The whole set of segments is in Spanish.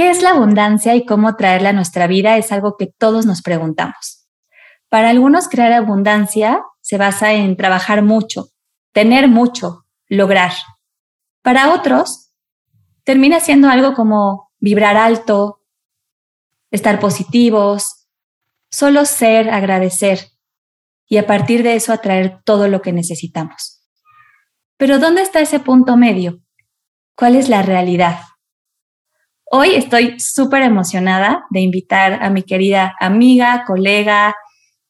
¿Qué es la abundancia y cómo traerla a nuestra vida? Es algo que todos nos preguntamos. Para algunos, crear abundancia se basa en trabajar mucho, tener mucho, lograr. Para otros, termina siendo algo como vibrar alto, estar positivos, solo ser, agradecer y a partir de eso atraer todo lo que necesitamos. Pero ¿dónde está ese punto medio? ¿Cuál es la realidad? Hoy estoy súper emocionada de invitar a mi querida amiga, colega,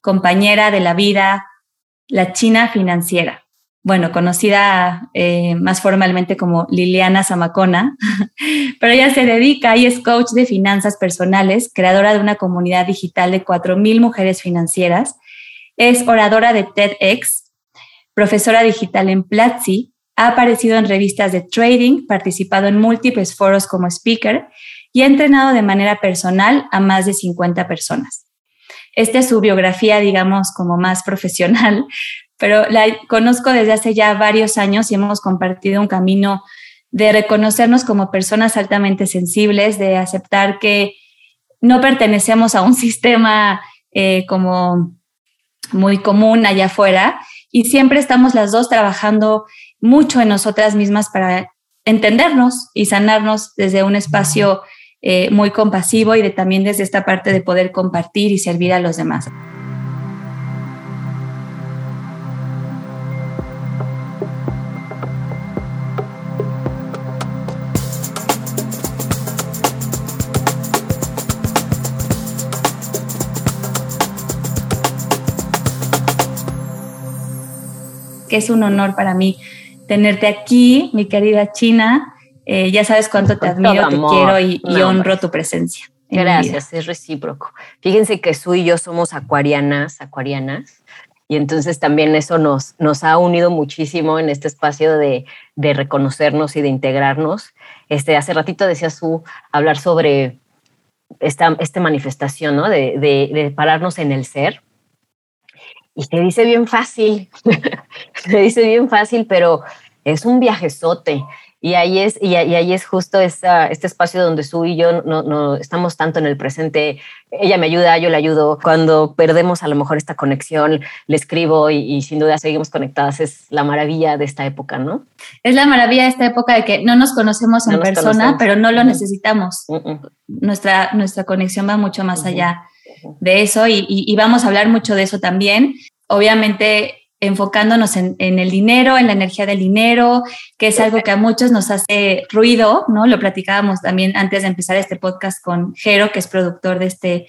compañera de la vida, la China financiera. Bueno, conocida eh, más formalmente como Liliana Zamacona, pero ella se dedica y es coach de finanzas personales, creadora de una comunidad digital de 4.000 mujeres financieras, es oradora de TEDx, profesora digital en Platzi ha aparecido en revistas de trading, participado en múltiples foros como speaker y ha entrenado de manera personal a más de 50 personas. Esta es su biografía, digamos, como más profesional, pero la conozco desde hace ya varios años y hemos compartido un camino de reconocernos como personas altamente sensibles, de aceptar que no pertenecemos a un sistema eh, como muy común allá afuera y siempre estamos las dos trabajando mucho en nosotras mismas para entendernos y sanarnos desde un espacio eh, muy compasivo y de, también desde esta parte de poder compartir y servir a los demás. que es un honor para mí tenerte aquí, mi querida China. Eh, ya sabes cuánto te admiro, te quiero y, honro tu presencia. Gracias, es recíproco. Fíjense que Su y yo somos acuarianas, acuarianas, y entonces también eso nos, nos ha unido muchísimo en este espacio de, de reconocernos y de integrarnos. Este, hace ratito decía Su hablar sobre esta, esta manifestación, ¿no? De, de, de pararnos en el ser. Y se dice bien fácil, se dice bien fácil, pero es un viajezote. Y ahí es, y ahí es justo esta, este espacio donde Su y yo no, no, estamos tanto en el presente. Ella me ayuda, yo le ayudo. Cuando perdemos a lo mejor esta conexión, le escribo y, sin duda seguimos conectadas. Es la maravilla de esta época, ¿no? Es la maravilla de esta época de que no nos conocemos en persona, pero no lo necesitamos. Nuestra, nuestra conexión va mucho más allá de eso y, y, vamos a hablar mucho de eso también. Obviamente enfocándonos en, el dinero, en la energía del dinero, que es algo que a muchos nos hace ruido, ¿no? Lo platicábamos también antes de empezar este podcast con Jero, que es productor de este,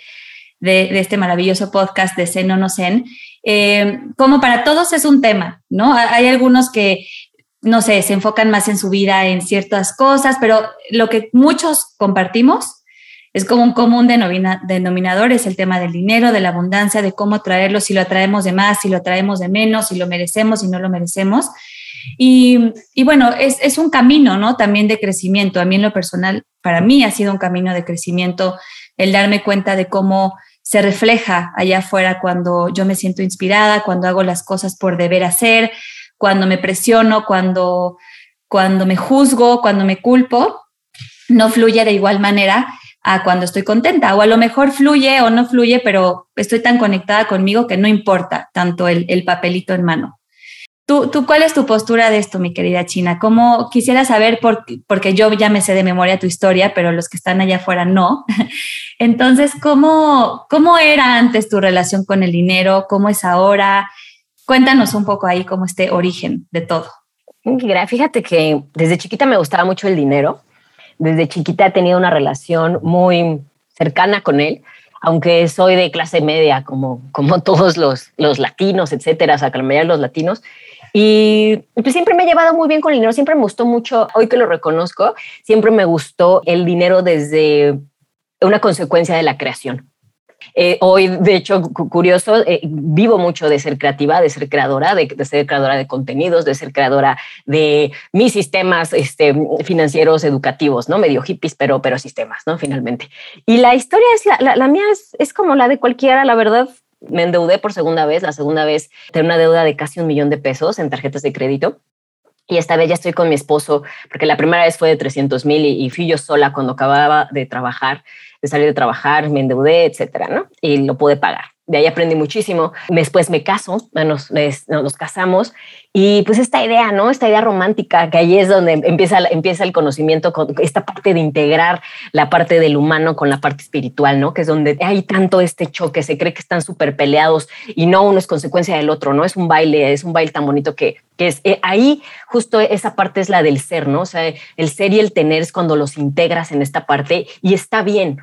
de, este maravilloso podcast de Zen o no Zen. Eh, como para todos es un tema, ¿no? Hay algunos que, no sé, se enfocan más en su vida, en ciertas cosas, pero lo que muchos compartimos es como un común denominador, es el tema del dinero, de la abundancia, de cómo traerlo, si lo atraemos de más, si lo traemos de menos, si lo merecemos, si no lo merecemos. Y, bueno, es, un camino, ¿no? También de crecimiento. A mí en lo personal, para mí ha sido un camino de crecimiento el darme cuenta de cómo se refleja allá afuera cuando yo me siento inspirada, cuando hago las cosas por deber hacer, cuando me presiono, cuando, cuando me juzgo, cuando me culpo, no fluye de igual manera a cuando estoy contenta. O a lo mejor fluye o no fluye, pero estoy tan conectada conmigo que no importa tanto el, papelito en mano. ¿Tú, ¿Tú, cuál es tu postura de esto, mi querida China? ¿Cómo quisiera saber, por, porque yo ya me sé de memoria tu historia, pero los que están allá afuera no? Entonces, ¿cómo, ¿cómo era antes tu relación con el dinero? ¿Cómo es ahora? Cuéntanos un poco ahí cómo este origen de todo. Fíjate que desde chiquita me gustaba mucho el dinero desde chiquita he tenido una relación muy cercana con él, aunque soy de clase media, como, como todos los, los latinos, etcétera, o sea, que la mayoría de los latinos. Y pues siempre me he llevado muy bien con el dinero, siempre me gustó mucho, hoy que lo reconozco, siempre me gustó el dinero desde una consecuencia de la creación. Eh, hoy, de hecho, curioso, eh, vivo mucho de ser creativa, de ser creadora, de, ser creadora de contenidos, de ser creadora de mis sistemas este, financieros educativos, ¿no? Medio hippies, pero, pero sistemas, ¿no? Finalmente. Y la historia es, la, la, mía es, es como la de cualquiera, la verdad, me endeudé por segunda vez, la segunda vez tengo una deuda de casi un millón de pesos en tarjetas de crédito. Y esta vez ya estoy con mi esposo, porque la primera vez fue de 300 mil y, y, fui yo sola cuando acababa de trabajar, de salir de trabajar, me endeudé, etcétera, ¿no? Y lo pude pagar de ahí aprendí muchísimo. Después me caso, nos, nos, casamos y pues esta idea, ¿no? Esta idea romántica, que ahí es donde empieza, empieza el conocimiento, con esta parte de integrar la parte del humano con la parte espiritual, ¿no? Que es donde hay tanto este choque, se cree que están súper peleados y no uno es consecuencia del otro, ¿no? Es un baile, es un baile tan bonito que, que es eh, ahí justo esa parte es la del ser, ¿no? O sea, el ser y el tener es cuando los integras en esta parte y está bien.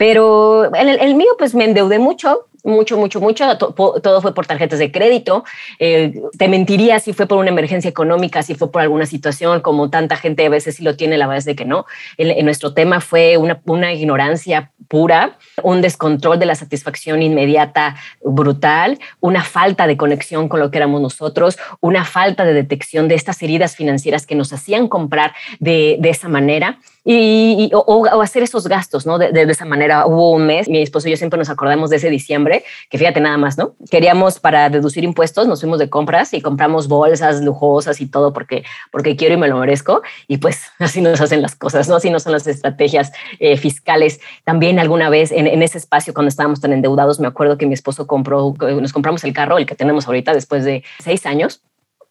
Pero el, mío, pues me endeudé mucho, mucho, mucho, mucho. Todo fue por tarjetas de crédito. Eh, te mentiría si fue por una emergencia económica, si fue por alguna situación, como tanta gente a veces sí lo tiene, la verdad es de que no. En, nuestro tema fue una, ignorancia pura, un descontrol de la satisfacción inmediata brutal, una falta de conexión con lo que éramos nosotros, una falta de detección de estas heridas financieras que nos hacían comprar de esa manera y, o, hacer esos gastos, ¿no? De, esa manera hubo un mes, mi esposo y yo siempre nos acordamos de ese diciembre, que fíjate nada más, ¿no? Queríamos para deducir impuestos, nos fuimos de compras y compramos bolsas lujosas y todo porque, porque quiero y me lo merezco. Y pues así nos hacen las cosas, ¿no? Así no son las estrategias eh, fiscales. También alguna vez en, en, ese espacio, cuando estábamos tan endeudados, me acuerdo que mi esposo compró, nos compramos el carro, el que tenemos ahorita después de seis años.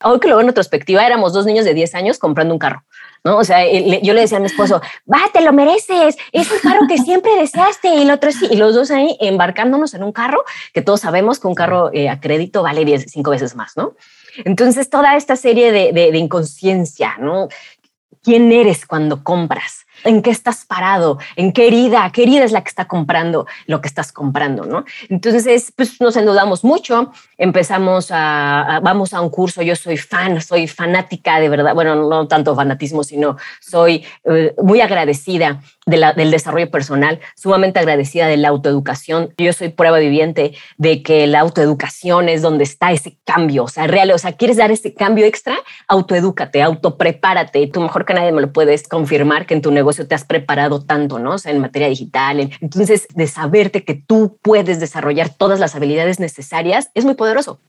Hoy que lo veo en retrospectiva, éramos dos niños de 10 años comprando un carro. ¿No? O sea, yo le decía a mi esposo, va, te lo mereces, es el carro que siempre deseaste y el otro sí, y los dos ahí embarcándonos en un carro que todos sabemos que un carro eh, a crédito vale 10, cinco veces más, ¿no? Entonces, toda esta serie de, de, de inconsciencia, ¿no? ¿Quién eres cuando compras? En qué estás parado, en qué herida, qué herida es la que está comprando lo que estás comprando, ¿no? Entonces, pues nos endeudamos mucho, empezamos a, vamos a un curso, yo soy fan, soy fanática de verdad, bueno, no tanto fanatismo, sino soy eh, muy agradecida de la, del desarrollo personal, sumamente agradecida de la autoeducación. Yo soy prueba viviente de que la autoeducación es donde está ese cambio, o sea, real, o sea, quieres dar ese cambio extra, autoedúcate, autoprepárate. Tú mejor que nadie me lo puedes confirmar que en tu negocio te has preparado tanto, ¿no? O sea, en materia digital. entonces, de saberte que tú puedes desarrollar todas las habilidades necesarias es muy poderoso.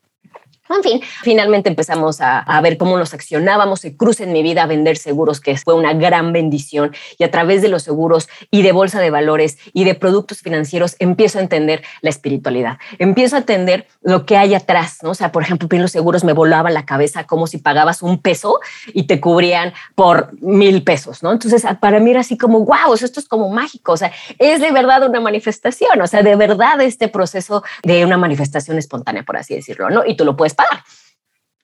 En fin, finalmente empezamos a, ver cómo nos accionábamos. Se cruza en mi vida a vender seguros, que fue una gran bendición. Y a través de los seguros y de bolsa de valores y de productos financieros, empiezo a entender la espiritualidad. Empiezo a entender lo que hay atrás, ¿no? O sea, por ejemplo, los seguros me volaba la cabeza como si pagabas un peso y te cubrían por mil pesos, ¿no? Entonces, para mí era así como, wow, esto es como mágico. O sea, es de verdad una manifestación. O sea, de verdad este proceso de una manifestación espontánea, por así decirlo, ¿no? Y tú lo puedes bucks.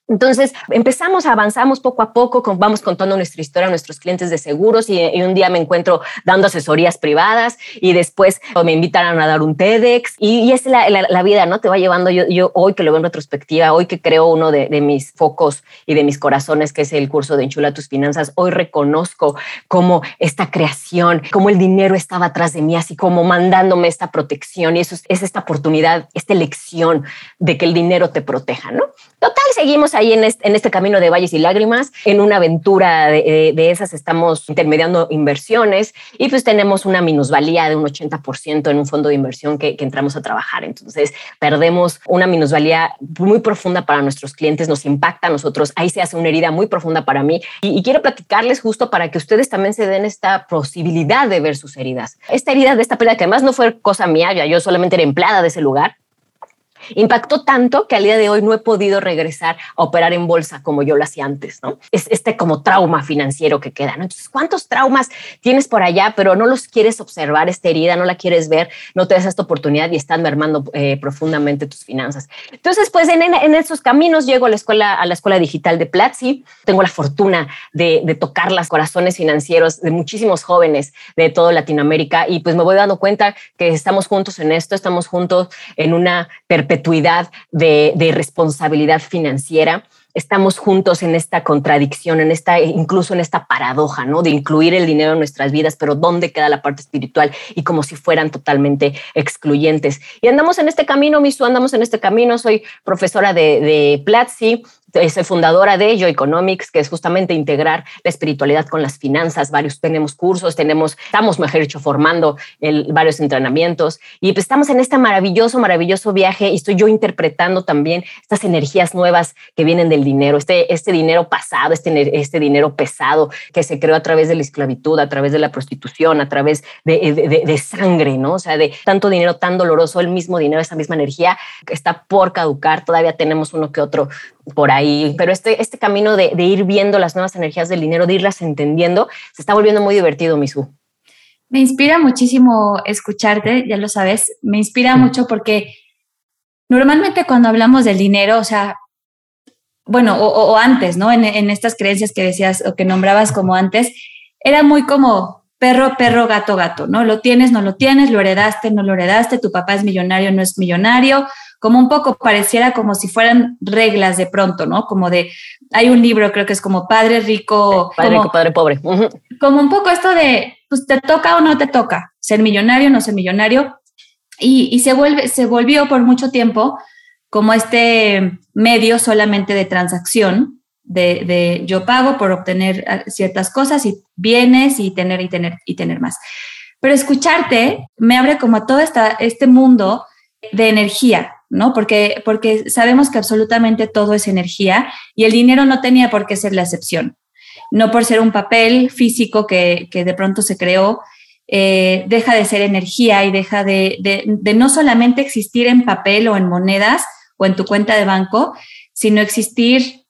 Entonces empezamos, avanzamos poco a poco, vamos contando nuestra historia a nuestros clientes de seguros y, un día me encuentro dando asesorías privadas y después me invitaron a dar un TEDx y, es la, vida, ¿no? Te va llevando yo, yo, hoy que lo veo en retrospectiva, hoy que creo uno de, de, mis focos y de mis corazones, que es el curso de Enchula tus finanzas, hoy reconozco cómo esta creación, cómo el dinero estaba atrás de mí, así como mandándome esta protección y eso es, es esta oportunidad, esta elección de que el dinero te proteja, ¿no? Total, seguimos ahí en este, camino de valles y lágrimas, en una aventura de, esas estamos intermediando inversiones y pues tenemos una minusvalía de un 80% en un fondo de inversión que, entramos a trabajar. Entonces perdemos una minusvalía muy profunda para nuestros clientes, nos impacta a nosotros, ahí se hace una herida muy profunda para mí y, y quiero platicarles justo para que ustedes también se den esta posibilidad de ver sus heridas. Esta herida de esta pérdida que además no fue cosa mía, yo solamente era empleada de ese lugar, impactó tanto que al día de hoy no he podido regresar a operar en bolsa como yo lo hacía antes, ¿no? Es este como trauma financiero que queda, ¿no? Entonces, ¿cuántos traumas tienes por allá, pero no los quieres observar, esta herida, no la quieres ver, no te das esta oportunidad y están mermando eh, profundamente tus finanzas? Entonces, pues en, en, esos caminos llego a la escuela, a la escuela digital de Platzi, tengo la fortuna de, de tocar los corazones financieros de muchísimos jóvenes de toda Latinoamérica y pues me voy dando cuenta que estamos juntos en esto, estamos juntos en una perpetuidad de, responsabilidad financiera estamos juntos en esta contradicción, en esta, incluso en esta paradoja, ¿no? De incluir el dinero en nuestras vidas, pero ¿dónde queda la parte espiritual? Y como si fueran totalmente excluyentes. Y andamos en este camino, Misu, andamos en este camino. Soy profesora de, de Platzi, soy fundadora de Yo Economics, que es justamente integrar la espiritualidad con las finanzas. Varios tenemos cursos, tenemos, estamos, mejor dicho, formando varios entrenamientos y pues estamos en este maravilloso, maravilloso viaje y estoy yo interpretando también estas energías nuevas que vienen del dinero, este, este dinero pasado, este, este dinero pesado que se creó a través de la esclavitud, a través de la prostitución, a través de, de, de sangre, ¿no? O sea, de tanto dinero tan doloroso, el mismo dinero, esa misma energía que está por caducar, todavía tenemos uno que otro por ahí, pero este, este camino de, ir viendo las nuevas energías del dinero, de irlas entendiendo, se está volviendo muy divertido, Misu. Me inspira muchísimo escucharte, ya lo sabes, me inspira mucho porque normalmente cuando hablamos del dinero, o sea, bueno, o, antes, ¿no? En, en, estas creencias que decías o que nombrabas como antes, era muy como perro, perro, gato, gato, ¿no? Lo tienes, no lo tienes, lo heredaste, no lo heredaste, tu papá es millonario, no es millonario, como un poco pareciera como si fueran reglas de pronto, ¿no? Como de, hay un libro, creo que es como Padre Rico. Padre Rico, Padre Pobre. Como un poco esto de, pues te toca o no te toca, ser millonario, no ser millonario. Y, y se, vuelve, se volvió por mucho tiempo como este medio solamente de transacción, de, de, yo pago por obtener ah, ciertas cosas y bienes y tener y tener y tener más. Pero escucharte me abre como todo esta, este mundo de energía, ¿no? Porque, porque sabemos que absolutamente todo es energía y el dinero no tenía por qué ser la excepción. No por ser un papel físico que, de pronto se creó, eh, deja de ser energía y deja de, de, no solamente existir en papel o en monedas o en tu cuenta de banco, sino existir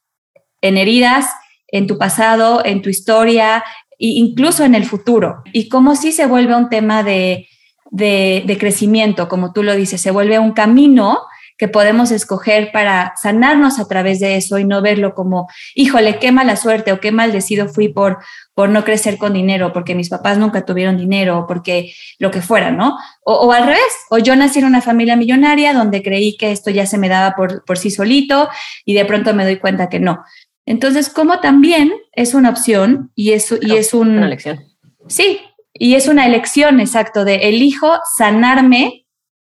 en heridas, en tu pasado, en tu historia e incluso en el futuro. Y como si se vuelve un tema de, de, crecimiento, como tú lo dices, se vuelve un camino que podemos escoger para sanarnos a través de eso y no verlo como, híjole, qué mala suerte o qué maldecido fui por, por no crecer con dinero, porque mis papás nunca tuvieron dinero, o porque lo que fuera, ¿no? O, al revés, o yo nací en una familia millonaria donde creí que esto ya se me daba por, por sí solito y de pronto me doy cuenta que no. Entonces, como también es una opción y es, y es un... Una elección. Sí, y es una elección, exacto, de elijo sanarme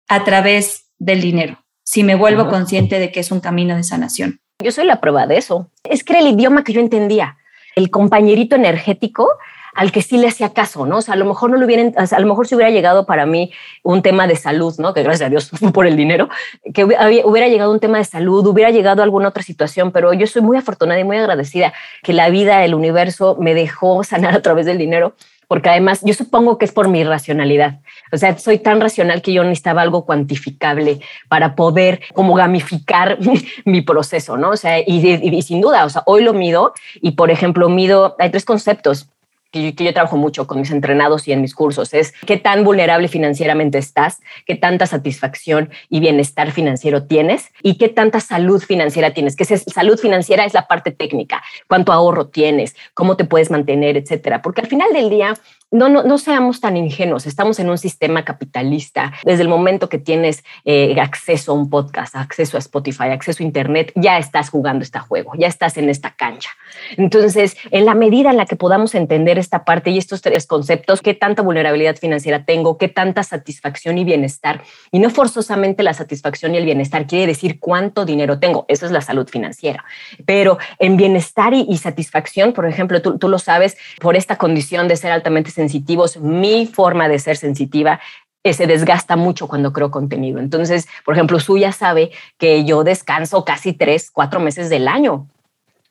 a través del dinero, si me vuelvo consciente de que es un camino de sanación. Yo soy la prueba de eso. Es que era el idioma que yo entendía, el compañerito energético al que sí le hacía caso, ¿no? O sea, a lo mejor no lo hubieran, a lo mejor si hubiera llegado para mí un tema de salud, ¿no? Que gracias a Dios por el dinero, que hubiera llegado un tema de salud, hubiera llegado alguna otra situación, pero yo soy muy afortunada y muy agradecida que la vida, el universo me dejó sanar a través del dinero porque además yo supongo que es por mi racionalidad. O sea, soy tan racional que yo necesitaba algo cuantificable para poder como gamificar mi proceso, ¿no? O sea, y, y, sin duda, o sea, hoy lo mido y, por ejemplo, mido, hay tres conceptos que yo, trabajo mucho con mis entrenados y en mis cursos, es qué tan vulnerable financieramente estás, qué tanta satisfacción y bienestar financiero tienes y qué tanta salud financiera tienes. Que salud financiera es la parte técnica, cuánto ahorro tienes, cómo te puedes mantener, etcétera. Porque al final del día, no, no, no seamos tan ingenuos, estamos en un sistema capitalista. Desde el momento que tienes eh, acceso a un podcast, acceso a Spotify, acceso a Internet, ya estás jugando este juego, ya estás en esta cancha. Entonces, en la medida en la que podamos entender esta parte y estos tres conceptos, qué tanta vulnerabilidad financiera tengo, qué tanta satisfacción y bienestar, y no forzosamente la satisfacción y el bienestar quiere decir cuánto dinero tengo, eso es la salud financiera, pero en bienestar y, satisfacción, por ejemplo, tú, tú lo sabes, por esta condición de ser altamente sensitivos, mi forma de ser sensitiva eh, se desgasta mucho cuando creo contenido. Entonces, por ejemplo, Suya sabe que yo descanso casi tres, cuatro meses del año,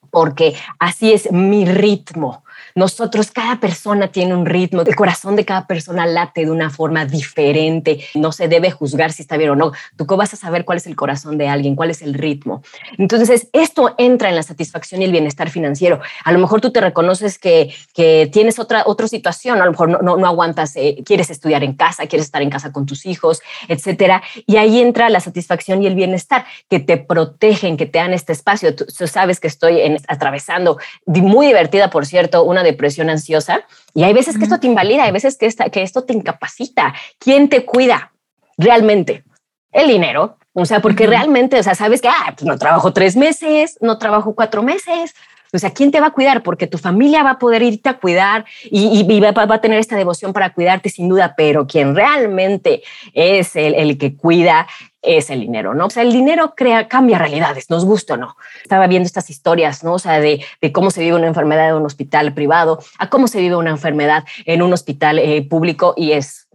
porque así es mi ritmo. Nosotros, cada persona tiene un ritmo, el corazón de cada persona late de una forma diferente, no se debe juzgar si está bien o no. Tú cómo vas a saber cuál es el corazón de alguien, cuál es el ritmo. Entonces, esto entra en la satisfacción y el bienestar financiero. A lo mejor tú te reconoces que, que tienes otra, otra situación, a lo mejor no, no, aguantas, eh, quieres estudiar en casa, quieres estar en casa con tus hijos, etcétera. Y ahí entra la satisfacción y el bienestar, que te protegen, que te dan este espacio. Tú, sabes que estoy en, atravesando, muy divertida, por cierto, una depresión ansiosa. Y hay veces que esto te invalida, hay veces que, que esto te incapacita. ¿Quién te cuida realmente? El dinero. O sea, porque realmente, o sea, sabes que, ah, pues no trabajo tres meses, no trabajo cuatro meses, o sea, ¿quién te va a cuidar? Porque tu familia va a poder irte a cuidar y, va, a tener esta devoción para cuidarte sin duda, pero quien realmente es el, el, que cuida es el dinero, ¿no? O sea, el dinero crea, cambia realidades, nos gusta o no. Estaba viendo estas historias, ¿no? O sea, de, cómo se vive una enfermedad en un hospital privado, a cómo se vive una enfermedad en un hospital eh, público y es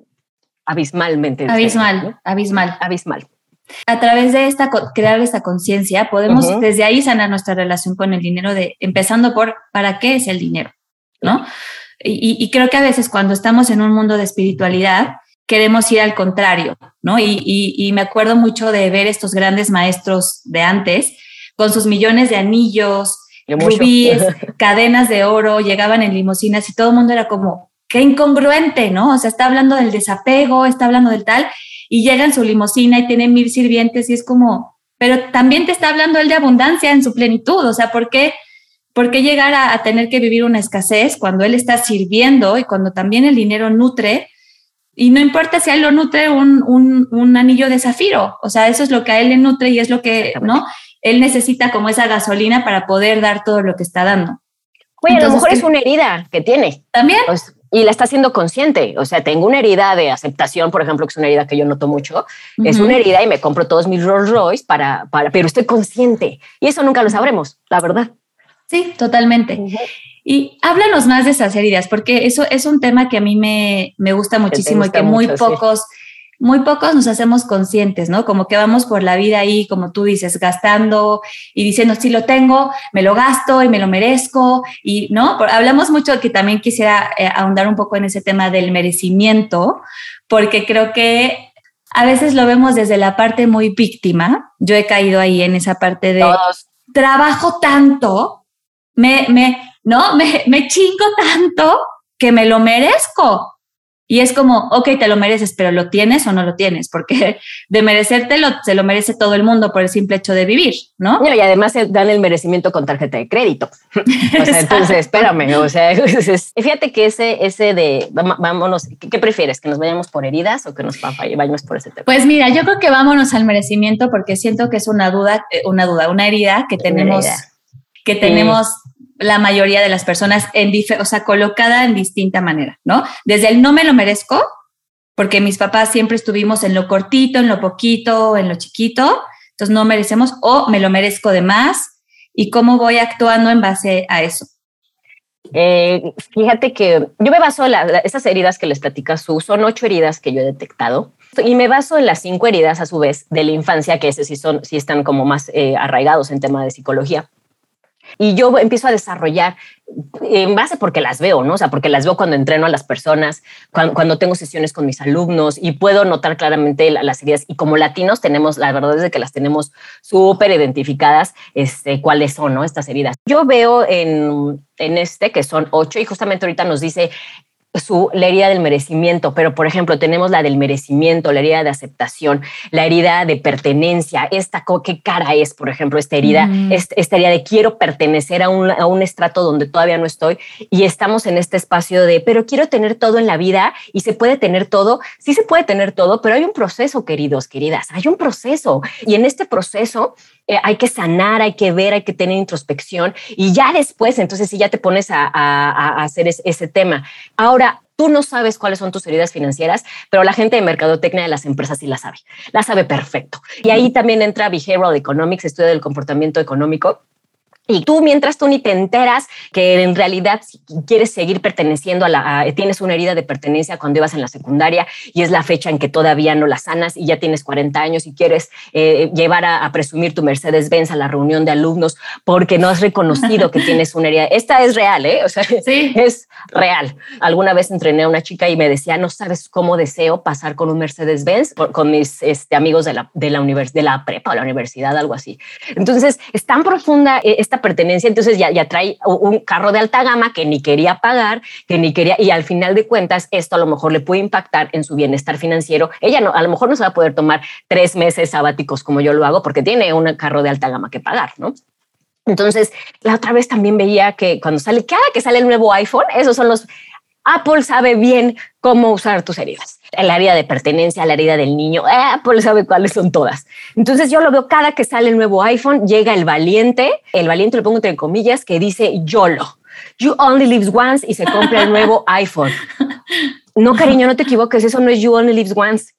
abismalmente. Abismal, abismal. Abismal. A través de esta, crear esta conciencia, podemos desde ahí sanar nuestra relación con el dinero, de, empezando por ¿para qué es el dinero? ¿No? Y, creo que a veces cuando estamos en un mundo de espiritualidad, queremos ir al contrario, ¿no? Y, me acuerdo mucho de ver estos grandes maestros de antes con sus millones de anillos, rubíes, cadenas de oro, llegaban en limusinas y todo el mundo era como, qué incongruente, ¿no? O sea, está hablando del desapego, está hablando del tal, y llega en su limusina y tiene mil sirvientes y es como, pero también te está hablando él de abundancia en su plenitud, o sea, ¿por qué? ¿Por qué llegar a, tener que vivir una escasez cuando él está sirviendo y cuando también el dinero nutre? Y no importa si a él lo nutre un, un, anillo de zafiro, o sea, eso es lo que a él le nutre y es lo que, ¿no? Él necesita como esa gasolina para poder dar todo lo que está dando. Oye, a lo mejor es una herida que tiene. También. Pues, y la está haciendo consciente. O sea, tengo una herida de aceptación, por ejemplo, que es una herida que yo noto mucho. Es una herida y me compro todos mis Rolls Royce para, para, pero estoy consciente. Y eso nunca lo sabremos, la verdad. Sí, totalmente. Y háblanos más de esas heridas, porque eso es un tema que a mí me, me gusta muchísimo y que muy pocos, muy pocos nos hacemos conscientes, ¿no? Como que vamos por la vida ahí, como tú dices, gastando y diciendo, si lo tengo, me lo gasto y me lo merezco. Y, ¿no? hablamos mucho que también quisiera eh, ahondar un poco en ese tema del merecimiento, porque creo que a veces lo vemos desde la parte muy víctima. Yo he caído ahí en esa parte de trabajo tanto me, me, ¿no? Me, me chingo tanto que me lo merezco. Y es como, ok, te lo mereces, pero ¿lo tienes o no lo tienes? Porque de merecértelo se lo merece todo el mundo por el simple hecho de vivir, ¿no? y además se dan el merecimiento con tarjeta de crédito. o sea, entonces, espérame, o sea, fíjate que ese, ese de, vámonos, ¿qué prefieres? ¿Que nos vayamos por heridas o que nos vayamos por ese tema? Pues mira, yo creo que vámonos al merecimiento porque siento que es una duda, eh, una duda, una herida que tenemos que tenemos la mayoría de las personas, en o sea, colocada en distinta manera, ¿no? Desde el no me lo merezco, porque mis papás siempre estuvimos en lo cortito, en lo poquito, en lo chiquito, entonces no merecemos, o me lo merezco de más, y cómo voy actuando en base a eso. Eh, fíjate que yo me baso en esas heridas que les platica Su, son ocho heridas que yo he detectado y me baso en las cinco heridas a su vez de la infancia, que ese sí, son, sí están como más eh, arraigados en tema de psicología. Y yo empiezo a desarrollar en base porque las veo, ¿no? O sea, porque las veo cuando entreno a las personas, cuando, tengo sesiones con mis alumnos y puedo notar claramente las ideas. Y como latinos tenemos, la verdad es que las tenemos súper identificadas, este, cuáles son, ¿no? Estas heridas. Yo veo en, en este, que son ocho, y justamente ahorita nos dice su, la herida del merecimiento, pero por ejemplo tenemos la del merecimiento, la herida de aceptación, la herida de pertenencia, esta, ¿qué cara es, por ejemplo, esta herida, mm. esta, herida de quiero pertenecer a un, a un estrato donde todavía no estoy y estamos en este espacio de, pero quiero tener todo en la vida y se puede tener todo, sí se puede tener todo, pero hay un proceso, queridos, queridas, hay un proceso y en este proceso eh, hay que sanar, hay que ver, hay que tener introspección y ya después, entonces si ya te pones a, hacer ese tema. Ahora, tú no sabes cuáles son tus heridas financieras, pero la gente de mercadotecnia de las empresas sí la sabe, la sabe perfecto. Y ahí también entra Behavioral Economics, estudio del comportamiento económico y tú, mientras tú ni te enteras que en realidad quieres seguir perteneciendo a la, tienes una herida de pertenencia cuando ibas en la secundaria y es la fecha en que todavía no la sanas y ya tienes 40 años y quieres eh, llevar a, presumir tu Mercedes-Benz a la reunión de alumnos porque no has reconocido que tienes una herida. Esta es real, ¿eh? O sea, sí. es real. Alguna vez entrené a una chica y me decía, no sabes cómo deseo pasar con un Mercedes-Benz con mis este, amigos de la, de, la de la prepa o la universidad, algo así. Entonces, es tan profunda eh, pertenencia, entonces ya, ya trae un carro de alta gama que ni quería pagar, que ni quería, y al final de cuentas esto a lo mejor le puede impactar en su bienestar financiero. Ella no, a lo mejor no se va a poder tomar tres meses sabáticos como yo lo hago porque tiene un carro de alta gama que pagar, ¿no? Entonces, la otra vez también veía que cuando sale, cada que sale el nuevo iPhone, esos son los Apple sabe bien cómo usar tus heridas. El área de pertenencia, la herida del niño, Apple sabe cuáles son todas. Entonces yo lo veo cada que sale el nuevo iPhone, llega el valiente, el valiente lo pongo entre comillas, que dice YOLO. You only lives once y se compra el nuevo iPhone. No, cariño, no te equivoques, eso no es You only lives once.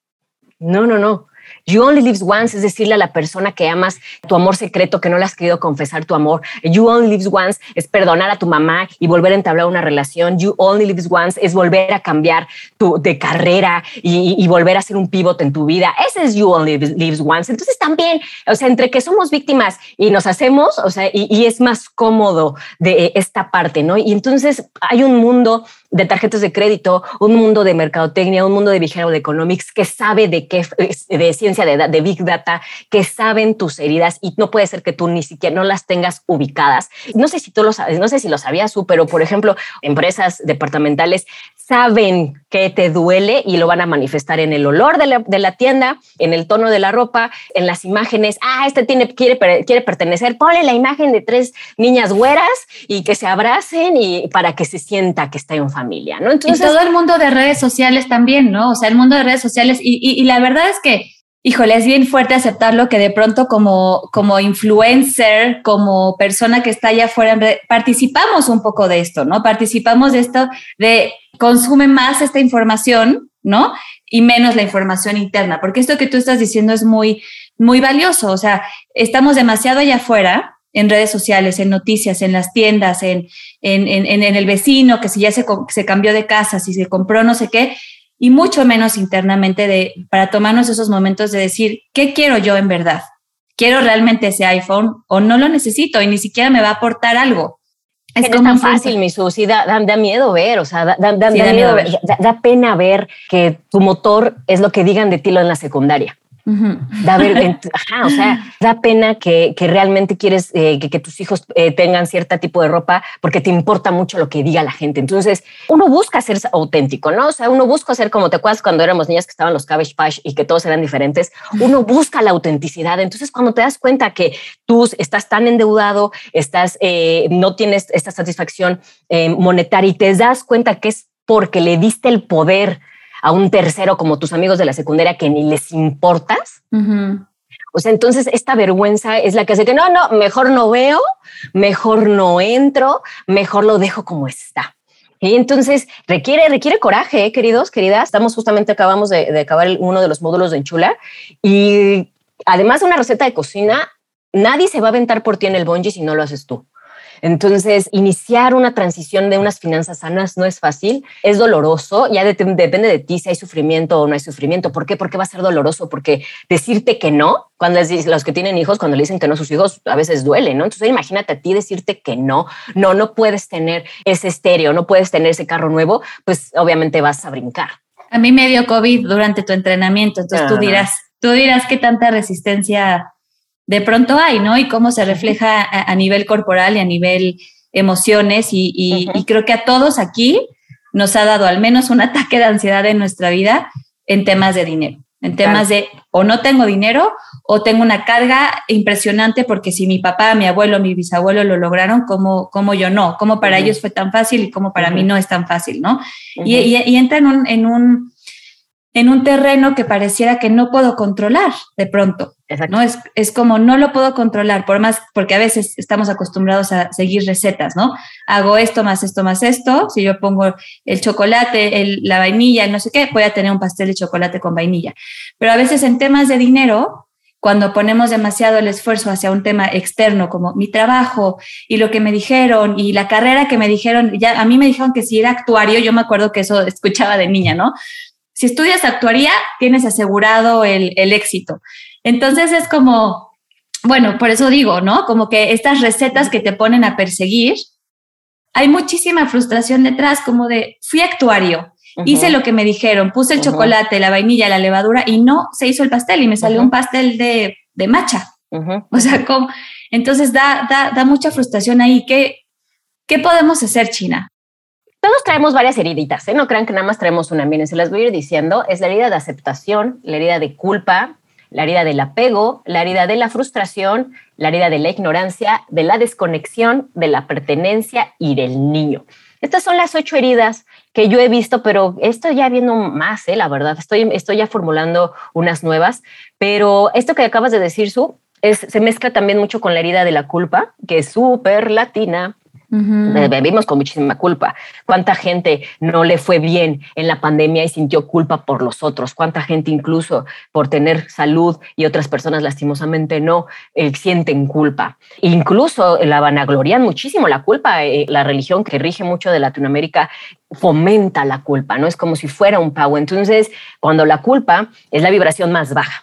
No, no, no. You only live once es decirle a la persona que amas tu amor secreto, que no le has querido confesar tu amor. You only live once es perdonar a tu mamá y volver a entablar una relación. You only live once es volver a cambiar tu de carrera y, volver a ser un pivote en tu vida. Ese es you only live once. Entonces también, o sea, entre que somos víctimas y nos hacemos, o sea, y, y es más cómodo de esta parte, ¿no? Y entonces hay un mundo de tarjetas de crédito, un mundo de mercadotecnia, un mundo de behavioral economics que sabe de qué, de ciencia de, big data, que saben tus heridas y no puede ser que tú ni siquiera no las tengas ubicadas. No sé si tú lo sabes, no sé si lo sabías tú, pero por ejemplo, empresas departamentales saben que te duele y lo van a manifestar en el olor de la, de la, tienda, en el tono de la ropa, en las imágenes. Ah, este tiene, quiere, quiere pertenecer. Ponle la imagen de tres niñas güeras y que se abracen y para que se sienta que está en familia, ¿no? Entonces, y todo el mundo de redes sociales también, ¿no? O sea, el mundo de redes sociales y, y, y la verdad es que híjole, es bien fuerte aceptarlo que de pronto como, como influencer, como persona que está allá afuera, participamos un poco de esto, ¿no? Participamos de esto, de consume más esta información, ¿no? Y menos la información interna, porque esto que tú estás diciendo es muy, muy valioso, o sea, estamos demasiado allá afuera en redes sociales, en noticias, en las tiendas, en, en, en, en el vecino, que si ya se, se cambió de casa, si se compró no sé qué, y mucho menos internamente de, para tomarnos esos momentos de decir, ¿qué quiero yo en verdad? ¿Quiero realmente ese iPhone o no lo necesito y ni siquiera me va a aportar algo? Es como tan fácil, mi Susi, da, da, miedo ver, o sea, da, da, da miedo ver. da, pena ver que tu motor es lo que digan de ti en la secundaria. Da o sea, da pena que, que realmente quieres eh, que, que, tus hijos eh, tengan cierto tipo de ropa porque te importa mucho lo que diga la gente. Entonces, uno busca ser auténtico, ¿no? O sea, uno busca ser como te acuerdas cuando éramos niñas que estaban los Cabbage Patch y que todos eran diferentes. Uno busca la autenticidad. Entonces, cuando te das cuenta que tú estás tan endeudado, estás, eh, no tienes esta satisfacción monetaria y te das cuenta que es porque le diste el poder a un tercero como tus amigos de la secundaria que ni les importas. O sea, entonces esta vergüenza es la que hace que no, no, mejor no veo, mejor no entro, mejor lo dejo como está. Y entonces requiere, requiere coraje, ¿eh, queridos, queridas. Estamos justamente, acabamos de, de acabar uno de los módulos de Enchula y además de una receta de cocina, nadie se va a aventar por ti en el bungee si no lo haces tú. Entonces, iniciar una transición de unas finanzas sanas no es fácil, es doloroso, ya depende de ti si hay sufrimiento o no hay sufrimiento. ¿Por qué? Porque va a ser doloroso, porque decirte que no, cuando los que tienen hijos, cuando le dicen que no a sus hijos, a veces duele, ¿no? Entonces, imagínate a ti decirte que no, no, no puedes tener ese estéreo, no puedes tener ese carro nuevo, pues obviamente vas a brincar. A mí me dio COVID durante tu entrenamiento, entonces tú dirás, tú dirás qué tanta resistencia de pronto hay, ¿no? Y cómo se refleja a, nivel corporal y a nivel emociones. Y, creo que a todos aquí nos ha dado al menos un ataque de ansiedad en nuestra vida en temas de dinero, en temas de o no tengo dinero o tengo una carga impresionante porque si mi papá, mi abuelo, mi bisabuelo lo lograron, ¿cómo, cómo yo no? ¿Cómo para ellos fue tan fácil y cómo para mí no es tan fácil, ¿no? y, y, entra en un, en un en un terreno que pareciera que no puedo controlar de pronto. ¿no? Es, es como no lo puedo controlar, por más, porque a veces estamos acostumbrados a seguir recetas, ¿no? Hago esto más esto más esto, si yo pongo el chocolate, el, la vainilla, el no sé qué, voy a tener un pastel de chocolate con vainilla. Pero a veces en temas de dinero, cuando ponemos demasiado el esfuerzo hacia un tema externo como mi trabajo y lo que me dijeron y la carrera que me dijeron, ya a mí me dijeron que si era actuario, yo me acuerdo que eso escuchaba de niña, ¿no? Si estudias actuaría, tienes asegurado el, éxito. Entonces es como, bueno, por eso digo, ¿no? Como que estas recetas que te ponen a perseguir, hay muchísima frustración detrás, como de, fui actuario, hice lo que me dijeron, puse el chocolate, la vainilla, la levadura y no se hizo el pastel y me salió un pastel de, de macha. O sea, como, entonces da, da, da mucha frustración ahí. ¿Qué, ¿Qué podemos hacer, China? Todos traemos varias heriditas, ¿eh? no crean que nada más traemos una. Miren, se las voy a ir diciendo. Es la herida de aceptación, la herida de culpa, la herida del apego, la herida de la frustración, la herida de la ignorancia, de la desconexión, de la pertenencia y del niño. Estas son las ocho heridas que yo he visto, pero estoy ya viendo más, ¿eh? la verdad. Estoy, estoy ya formulando unas nuevas, pero esto que acabas de decir, Su, se mezcla también mucho con la herida de la culpa, que es súper latina, Vivimos con muchísima culpa. ¿Cuánta gente no le fue bien en la pandemia y sintió culpa por los otros? ¿Cuánta gente incluso por tener salud y otras personas lastimosamente no eh, sienten culpa? Incluso la vanaglorian muchísimo la culpa. Eh, la religión que rige mucho de Latinoamérica fomenta la culpa, ¿no? Es como si fuera un pago. Entonces, cuando la culpa es la vibración más baja,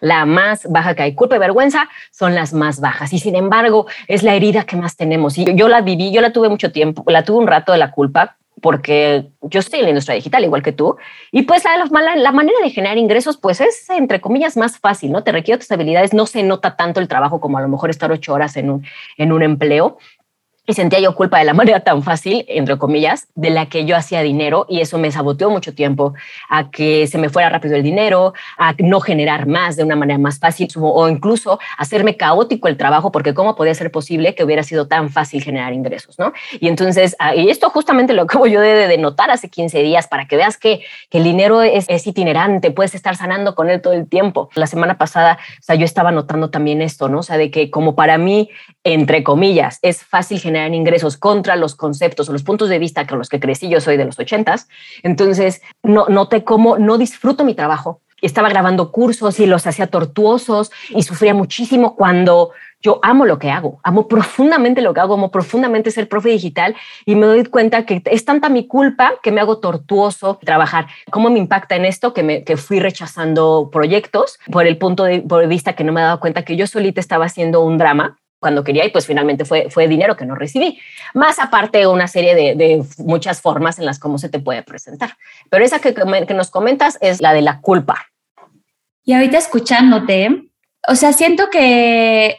la más baja que hay. Culpa y vergüenza son las más bajas y sin embargo es la herida que más tenemos. Y yo la viví, yo la tuve mucho tiempo, la tuve un rato de la culpa porque yo estoy en la industria digital igual que tú y pues la, la, la manera de generar ingresos pues es entre comillas más fácil, ¿no? Te requiere otras habilidades, no se nota tanto el trabajo como a lo mejor estar ocho horas en un, en un empleo y sentía yo culpa de la manera tan fácil, entre comillas, de la que yo hacía dinero y eso me saboteó mucho tiempo a que se me fuera rápido el dinero, a no generar más de una manera más fácil o incluso hacerme caótico el trabajo porque cómo podía ser posible que hubiera sido tan fácil generar ingresos, ¿no? Y entonces, ah, y esto justamente lo acabo yo de, de notar hace 15 días para que veas que, que el dinero es, es, itinerante, puedes estar sanando con él todo el tiempo. La semana pasada, o sea, yo estaba notando también esto, ¿no? O sea, de que como para mí, entre comillas, es fácil generar en ingresos contra los conceptos o los puntos de vista con los que crecí, yo soy de los ochentas, entonces no, noté cómo no disfruto mi trabajo. Estaba grabando cursos y los hacía tortuosos y sufría muchísimo cuando yo amo lo que hago, amo profundamente lo que hago, amo profundamente ser profe digital y me doy cuenta que es tanta mi culpa que me hago tortuoso trabajar. ¿Cómo me impacta en esto que, me, que fui rechazando proyectos por el punto de, vista que no me he dado cuenta que yo solita estaba haciendo un drama cuando quería y pues finalmente fue, fue dinero que no recibí. Más aparte una serie de, de muchas formas en las cómo se te puede presentar. Pero esa que, que nos comentas es la de la culpa. Y ahorita escuchándote, o sea, siento que,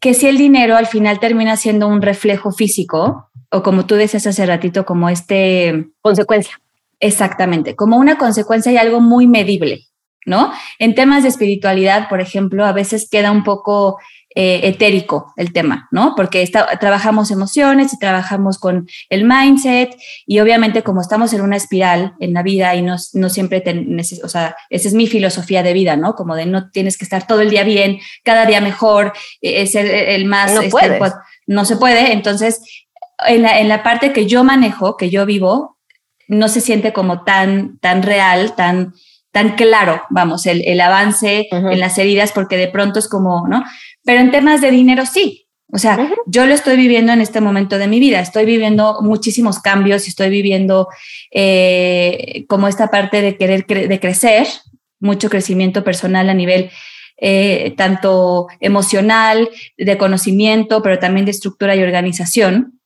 que si el dinero al final termina siendo un reflejo físico, o como tú decías hace ratito, como este... Consecuencia. Exactamente, como una consecuencia y algo muy medible, ¿no? En temas de espiritualidad, por ejemplo, a veces queda un poco eh, etérico el tema, ¿no? Porque trabajamos emociones y trabajamos con el mindset y obviamente como estamos en una espiral en la vida y no, no siempre, o sea, esa es mi filosofía de vida, ¿no? Como de no tienes que estar todo el día bien, cada día mejor, eh, ser el más... No, este, pues, no se puede, entonces en la, en la parte que yo manejo, que yo vivo, no se siente como tan, tan real, tan tan claro, vamos, el, el avance uh -huh. en las heridas, porque de pronto es como, ¿no? Pero en temas de dinero sí. O sea, uh -huh. yo lo estoy viviendo en este momento de mi vida, estoy viviendo muchísimos cambios y estoy viviendo eh, como esta parte de querer cre de crecer, mucho crecimiento personal a nivel eh, tanto emocional, de conocimiento, pero también de estructura y organización.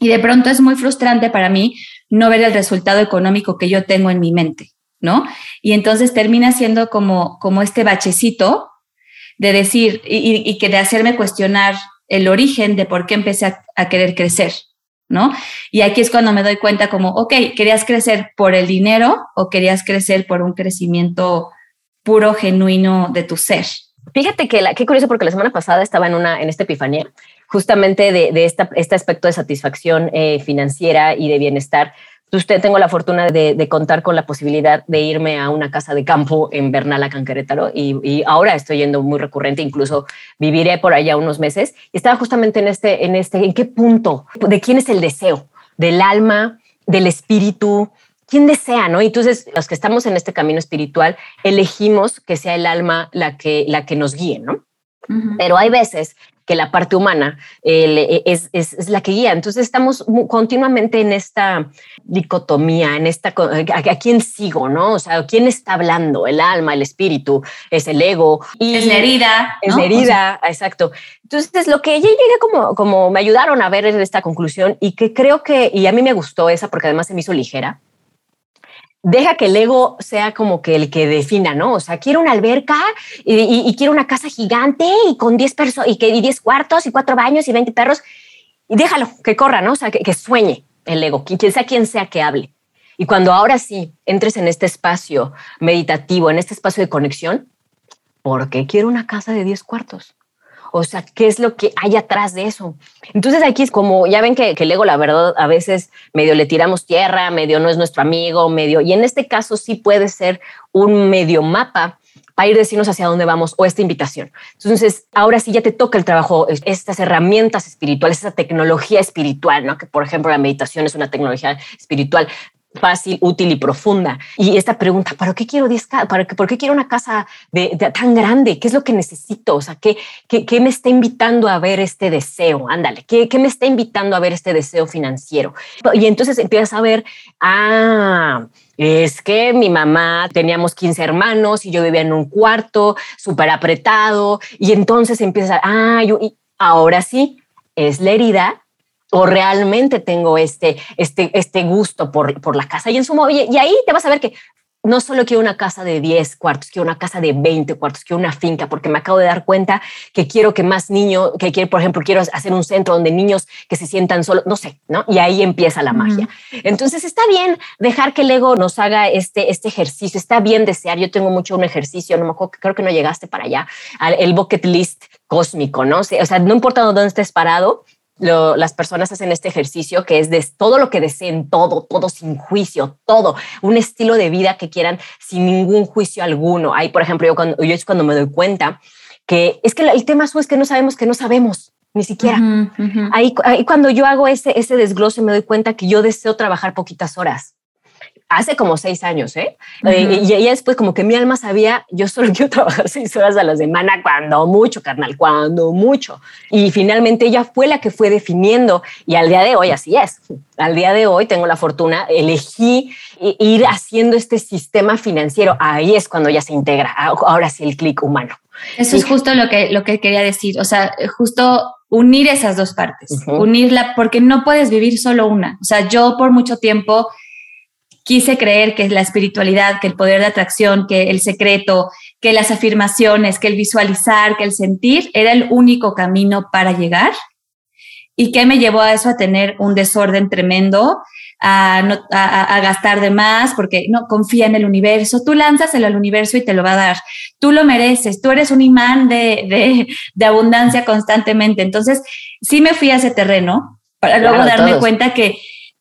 Y de pronto es muy frustrante para mí no ver el resultado económico que yo tengo en mi mente. ¿No? Y entonces termina siendo como, como este bachecito de decir y, que de hacerme cuestionar el origen de por qué empecé a, a, querer crecer, ¿no? Y aquí es cuando me doy cuenta como, ok, ¿querías crecer por el dinero o querías crecer por un crecimiento puro, genuino de tu ser? Fíjate que la, qué curioso porque la semana pasada estaba en una en esta epifanía justamente de, de esta, este aspecto de satisfacción eh, financiera y de bienestar Usted tengo la fortuna de, de, contar con la posibilidad de irme a una casa de campo en Bernal, Canquerétaro, y, y, ahora estoy yendo muy recurrente, incluso viviré por allá unos meses. Y estaba justamente en este, en este, ¿en qué punto? ¿De quién es el deseo? ¿Del alma? ¿Del espíritu? ¿Quién desea, no? Entonces, los que estamos en este camino espiritual, elegimos que sea el alma la que, la que nos guíe, ¿no? Uh -huh. Pero hay veces que la parte humana eh, es, es, es, la que guía. Entonces estamos continuamente en esta dicotomía, en esta, a, a, quién sigo, ¿no? O sea, ¿quién está hablando? El alma, el espíritu, es el ego. Y es la herida. Es ¿no? la herida, o sea, exacto. Entonces, lo que ella llegué como, como me ayudaron a ver esta conclusión y que creo que, y a mí me gustó esa porque además se me hizo ligera, deja que el ego sea como que el que defina, ¿no? O sea, quiero una alberca y, y, y quiero una casa gigante y con 10 personas y que 10 cuartos y cuatro baños y 20 perros y déjalo que corra, ¿no? O sea, que, que sueñe el ego, quien sea quien sea que hable. Y cuando ahora sí entres en este espacio meditativo, en este espacio de conexión, ¿por qué quiero una casa de 10 cuartos? O sea, ¿qué es lo que hay atrás de eso? Entonces aquí es como, ya ven que, que, el ego, la verdad, a veces medio le tiramos tierra, medio no es nuestro amigo, medio, y en este caso sí puede ser un medio mapa para ir decirnos hacia dónde vamos o esta invitación. Entonces, ahora sí ya te toca el trabajo, estas herramientas espirituales, esa tecnología espiritual, ¿no? Que por ejemplo la meditación es una tecnología espiritual fácil, útil y profunda. Y esta pregunta, ¿para qué quiero 10 ¿Para qué, ¿Por qué quiero una casa de, tan grande? ¿Qué es lo que necesito? O sea, ¿qué, qué, me está invitando a ver este deseo? Ándale, ¿qué, ¿qué, me está invitando a ver este deseo financiero? Y entonces empiezas a ver, ah, es que mi mamá teníamos 15 hermanos y yo vivía en un cuarto súper apretado y entonces empieza, ah, yo, y ahora sí, es la herida o realmente tengo este, este, este gusto por, por la casa. Y, en su, y, y ahí te vas a ver que no solo quiero una casa de 10 cuartos, quiero una casa de 20 cuartos, quiero una finca, porque me acabo de dar cuenta que quiero que más niños, que quiero, por ejemplo, quiero hacer un centro donde niños que se sientan solos, no sé, ¿no? Y ahí empieza la magia. Entonces está bien dejar que el ego nos haga este, este ejercicio, está bien desear. Yo tengo mucho un ejercicio, no me acuerdo, creo que no llegaste para allá, el bucket list cósmico, ¿no? O sea, no importa dónde estés parado, las personas hacen este ejercicio que es de todo lo que deseen, todo, todo sin juicio, todo, un estilo de vida que quieran sin ningún juicio alguno. Ahí, por ejemplo, yo, cuando, yo es cuando me doy cuenta que es que el tema es que no sabemos que no sabemos, ni siquiera. Ahí, ahí, cuando yo hago ese, ese desglose me doy cuenta que yo deseo trabajar poquitas horas hace como seis años, ¿eh? eh y, ella después como que mi alma sabía, yo solo quiero trabajar seis horas a la semana, cuando mucho, carnal, cuando mucho. Y finalmente ella fue la que fue definiendo y al día de hoy así es. Al día de hoy tengo la fortuna, elegí ir haciendo este sistema financiero. Ahí es cuando ya se integra. Ahora sí el clic humano. Eso es justo lo que, lo que quería decir. O sea, justo unir esas dos partes, unirla, porque no puedes vivir solo una. O sea, yo por mucho tiempo quise creer que la espiritualidad, que el poder de atracción, que el secreto, que las afirmaciones, que el visualizar, que el sentir era el único camino para llegar. ¿Y qué me llevó a eso? A tener un desorden tremendo, a, a, gastar de más, porque no confía en el universo. Tú lanzas al universo y te lo va a dar. Tú lo mereces. Tú eres un imán de, de, de abundancia constantemente. Entonces, sí me fui a ese terreno para luego darme cuenta que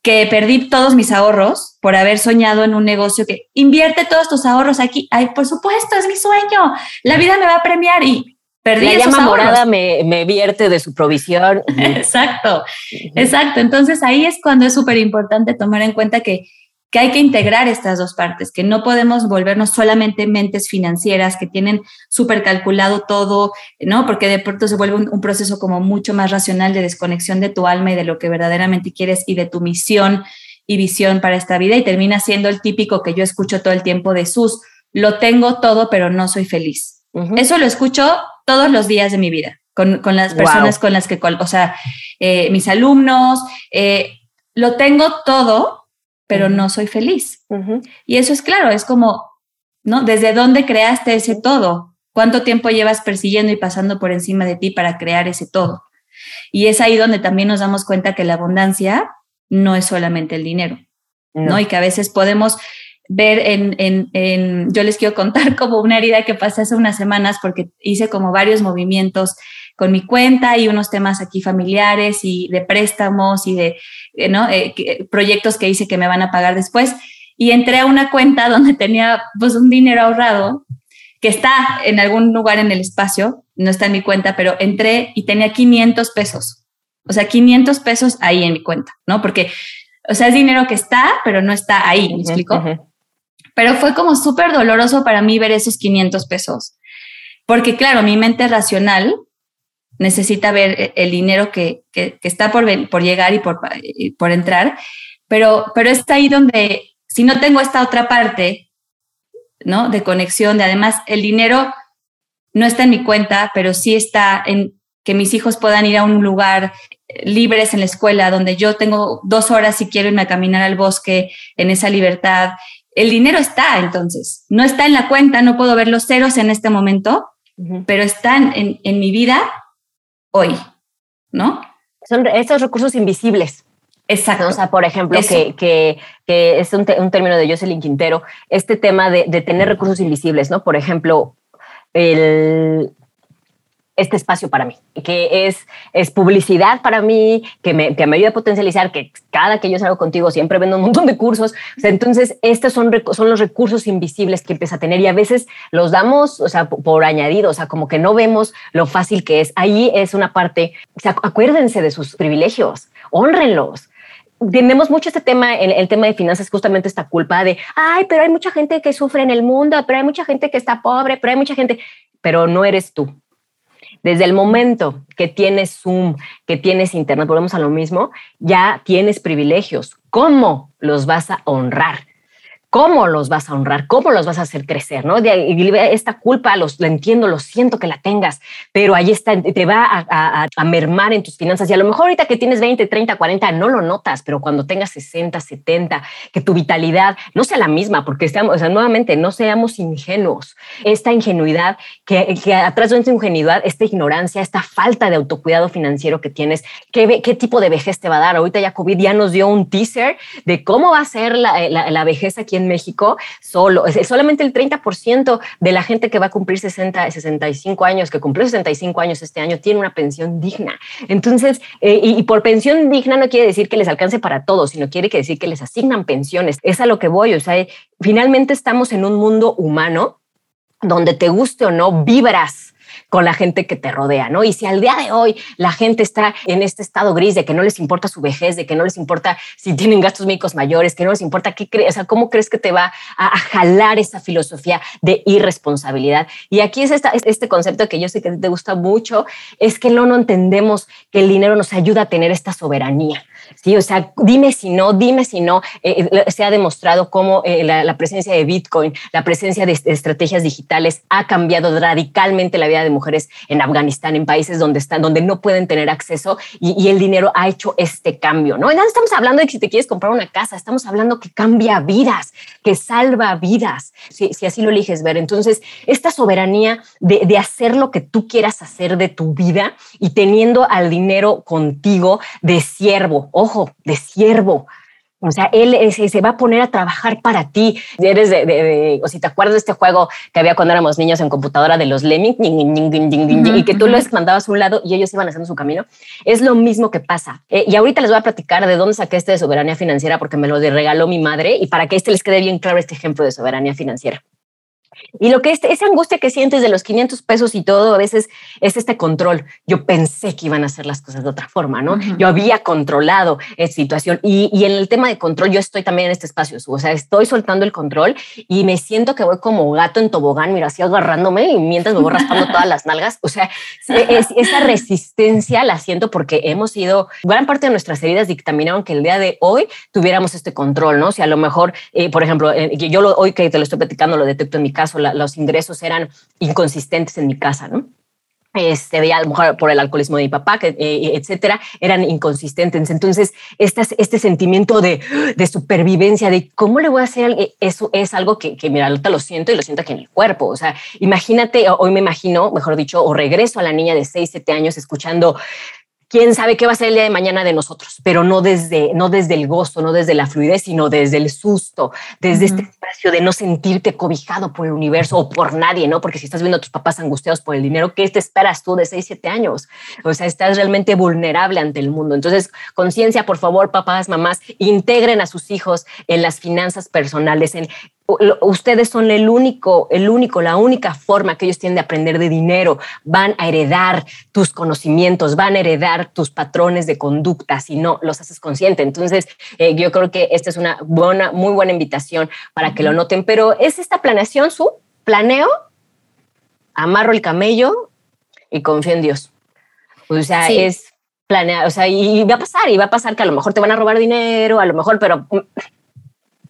que perdí todos mis ahorros por haber soñado en un negocio que invierte todos tus ahorros aquí. Ay, por supuesto, es mi sueño. La vida me va a premiar y perdí La llama morada me, me, vierte de su provisión. exacto, exacto. Entonces ahí es cuando es súper importante tomar en cuenta que que hay que integrar estas dos partes, que no podemos volvernos solamente mentes financieras que tienen súper calculado todo, ¿no? Porque de pronto se vuelve un, proceso como mucho más racional de desconexión de tu alma y de lo que verdaderamente quieres y de tu misión y visión para esta vida y termina siendo el típico que yo escucho todo el tiempo de sus, lo tengo todo, pero no soy feliz. Eso lo escucho todos los días de mi vida, con, las personas con las que, o sea, eh, mis alumnos, eh, lo tengo todo, pero no soy feliz. Y eso es claro, es como, ¿no? ¿Desde dónde creaste ese todo? ¿Cuánto tiempo llevas persiguiendo y pasando por encima de ti para crear ese todo? Y es ahí donde también nos damos cuenta que la abundancia no es solamente el dinero, ¿no? Y que a veces podemos ver en, en, en, yo les quiero contar como una herida que pasé hace unas semanas porque hice como varios movimientos con mi cuenta y unos temas aquí familiares y de préstamos y de eh, ¿no? Eh, proyectos que hice que me van a pagar después. Y entré a una cuenta donde tenía pues un dinero ahorrado que está en algún lugar en el espacio, no está en mi cuenta, pero entré y tenía 500 pesos. O sea, 500 pesos ahí en mi cuenta, ¿no? Porque, o sea, es dinero que está, pero no está ahí, ¿me explico? Pero fue como súper doloroso para mí ver esos 500 pesos. Porque, claro, mi mente racional necesita ver e, el dinero que, está por, por, llegar y por, por entrar, pero, pero está ahí donde, si no tengo esta otra parte, ¿no? De conexión, de además el dinero no está en mi cuenta, pero sí está en que mis hijos puedan ir a un lugar libres en la escuela, donde yo tengo dos horas si quiero irme a caminar al bosque en esa libertad. El dinero está entonces, no está en la cuenta, no puedo ver los ceros en este momento, pero están en, en mi vida hoy, ¿no? Son estos recursos invisibles. Exacto. O sea, por ejemplo, que, que, que, es un, un, término de Jocelyn Quintero, este tema de, de, tener recursos invisibles, ¿no? Por ejemplo, el, este espacio para mí, que es, es publicidad para mí, que me, que me ayuda a potencializar, que cada que yo salgo contigo siempre vendo un montón de cursos. entonces, estos son, son los recursos invisibles que empieza a tener y a veces los damos, o sea, por, añadido, o sea, como que no vemos lo fácil que es. Ahí es una parte, o sea, acuérdense de sus privilegios, honrenlos tenemos mucho este tema, en el tema de finanzas, justamente esta culpa de, ay, pero hay mucha gente que sufre en el mundo, pero hay mucha gente que está pobre, pero hay mucha gente, pero no eres tú. Desde el momento que tienes Zoom, que tienes Internet, volvemos a lo mismo, ya tienes privilegios. ¿Cómo los vas a honrar? ¿Cómo los vas a honrar? ¿Cómo los vas a hacer crecer? ¿no? esta culpa, los, la entiendo, lo siento que la tengas, pero ahí está, te va a, a, mermar en tus finanzas. Y a lo mejor ahorita que tienes 20, 30, 40, no lo notas, pero cuando tengas 60, 70, que tu vitalidad no sea la misma, porque estamos, o sea, nuevamente, no seamos ingenuos. Esta ingenuidad, que, que atrás de esta ingenuidad, esta ignorancia, esta falta de autocuidado financiero que tienes, ¿qué, qué tipo de vejez te va a dar? Ahorita ya COVID ya nos dio un teaser de cómo va a ser la, la, la vejez aquí en México, solo, solamente el 30% de la gente que va a cumplir 60, 65 años, que cumplió 65 años este año, tiene una pensión digna. Entonces, eh, y, por pensión digna no quiere decir que les alcance para todos, sino quiere decir que les asignan pensiones. Es a lo que voy, o sea, finalmente estamos en un mundo humano donde te guste o no, vibras con la gente que te rodea, ¿no? Y si al día de hoy la gente está en este estado gris de que no les importa su vejez, de que no les importa si tienen gastos médicos mayores, que no les importa qué crees, o sea, cómo crees que te va a, jalar esa filosofía de irresponsabilidad. Y aquí es este concepto que yo sé que te gusta mucho, es que no, no entendemos que el dinero nos ayuda a tener esta soberanía. Sí, o sea, dime si no, dime si no. Eh, eh, se ha demostrado cómo eh, la, presencia de Bitcoin, la presencia de, estrategias digitales ha cambiado radicalmente la vida de mujeres en Afganistán, en países donde están, donde no pueden tener acceso y, el dinero ha hecho este cambio. No, no estamos hablando de que si te quieres comprar una casa, estamos hablando que cambia vidas, que salva vidas, si, así lo eliges ver. Entonces, esta soberanía de, de hacer lo que tú quieras hacer de tu vida y teniendo al dinero contigo de siervo ojo, de siervo. O sea, él se va a poner a trabajar para ti. Eres de, o si te acuerdas de este juego que había cuando éramos niños en computadora de los lemmings, y que tú los mandabas a un lado y ellos iban haciendo su camino. Es lo mismo que pasa. Eh, y ahorita les voy a platicar de dónde saqué este de soberanía financiera porque me lo regaló mi madre y para que este les quede bien claro este ejemplo de soberanía financiera. Y lo que es, esa angustia que sientes de los 500 pesos y todo, a veces es este control. Yo pensé que iban a hacer las cosas de otra forma, ¿no? Yo había controlado esa situación y, y, en el tema de control, yo estoy también en este espacio, o sea, estoy soltando el control y me siento que voy como gato en tobogán, mira, así agarrándome y mientras me voy raspando todas las nalgas. O sea, es, esa resistencia la siento porque hemos sido, gran parte de nuestras heridas dictaminaron que el día de hoy tuviéramos este control, ¿no? Si a lo mejor, eh, por ejemplo, eh, yo lo, hoy que te lo estoy platicando, lo detecto en mi caso, los ingresos eran inconsistentes en mi casa, ¿no? este, veía a lo mejor por el alcoholismo de mi papá, que, eh, etcétera, eran inconsistentes. Entonces, este, este sentimiento de, de, supervivencia, de cómo le voy a hacer, eso es algo que, que mira, lo siento y lo siento aquí en el cuerpo. O sea, imagínate, hoy me imagino, mejor dicho, o regreso a la niña de 6, 7 años escuchando quién sabe qué va a ser el día de mañana de nosotros, pero no desde, no desde el gozo, no desde la fluidez, sino desde el susto, desde este espacio de no sentirte cobijado por el universo o por nadie, ¿no? Porque si estás viendo a tus papás angustiados por el dinero, ¿qué te esperas tú de 6, 7 años? O sea, estás realmente vulnerable ante el mundo. Entonces, conciencia, por favor, papás, mamás, integren a sus hijos en las finanzas personales, en ustedes son el único, el único, la única forma que ellos tienen de aprender de dinero. Van a heredar tus conocimientos, van a heredar tus patrones de conducta si no los haces consciente. Entonces, eh, yo creo que esta es una buena, muy buena invitación para que lo noten. Pero es esta planeación, su planeo, amarro el camello y confío en Dios. O sea, es planear, o sea, y va a pasar, y va a pasar que a lo mejor te van a robar dinero, a lo mejor, pero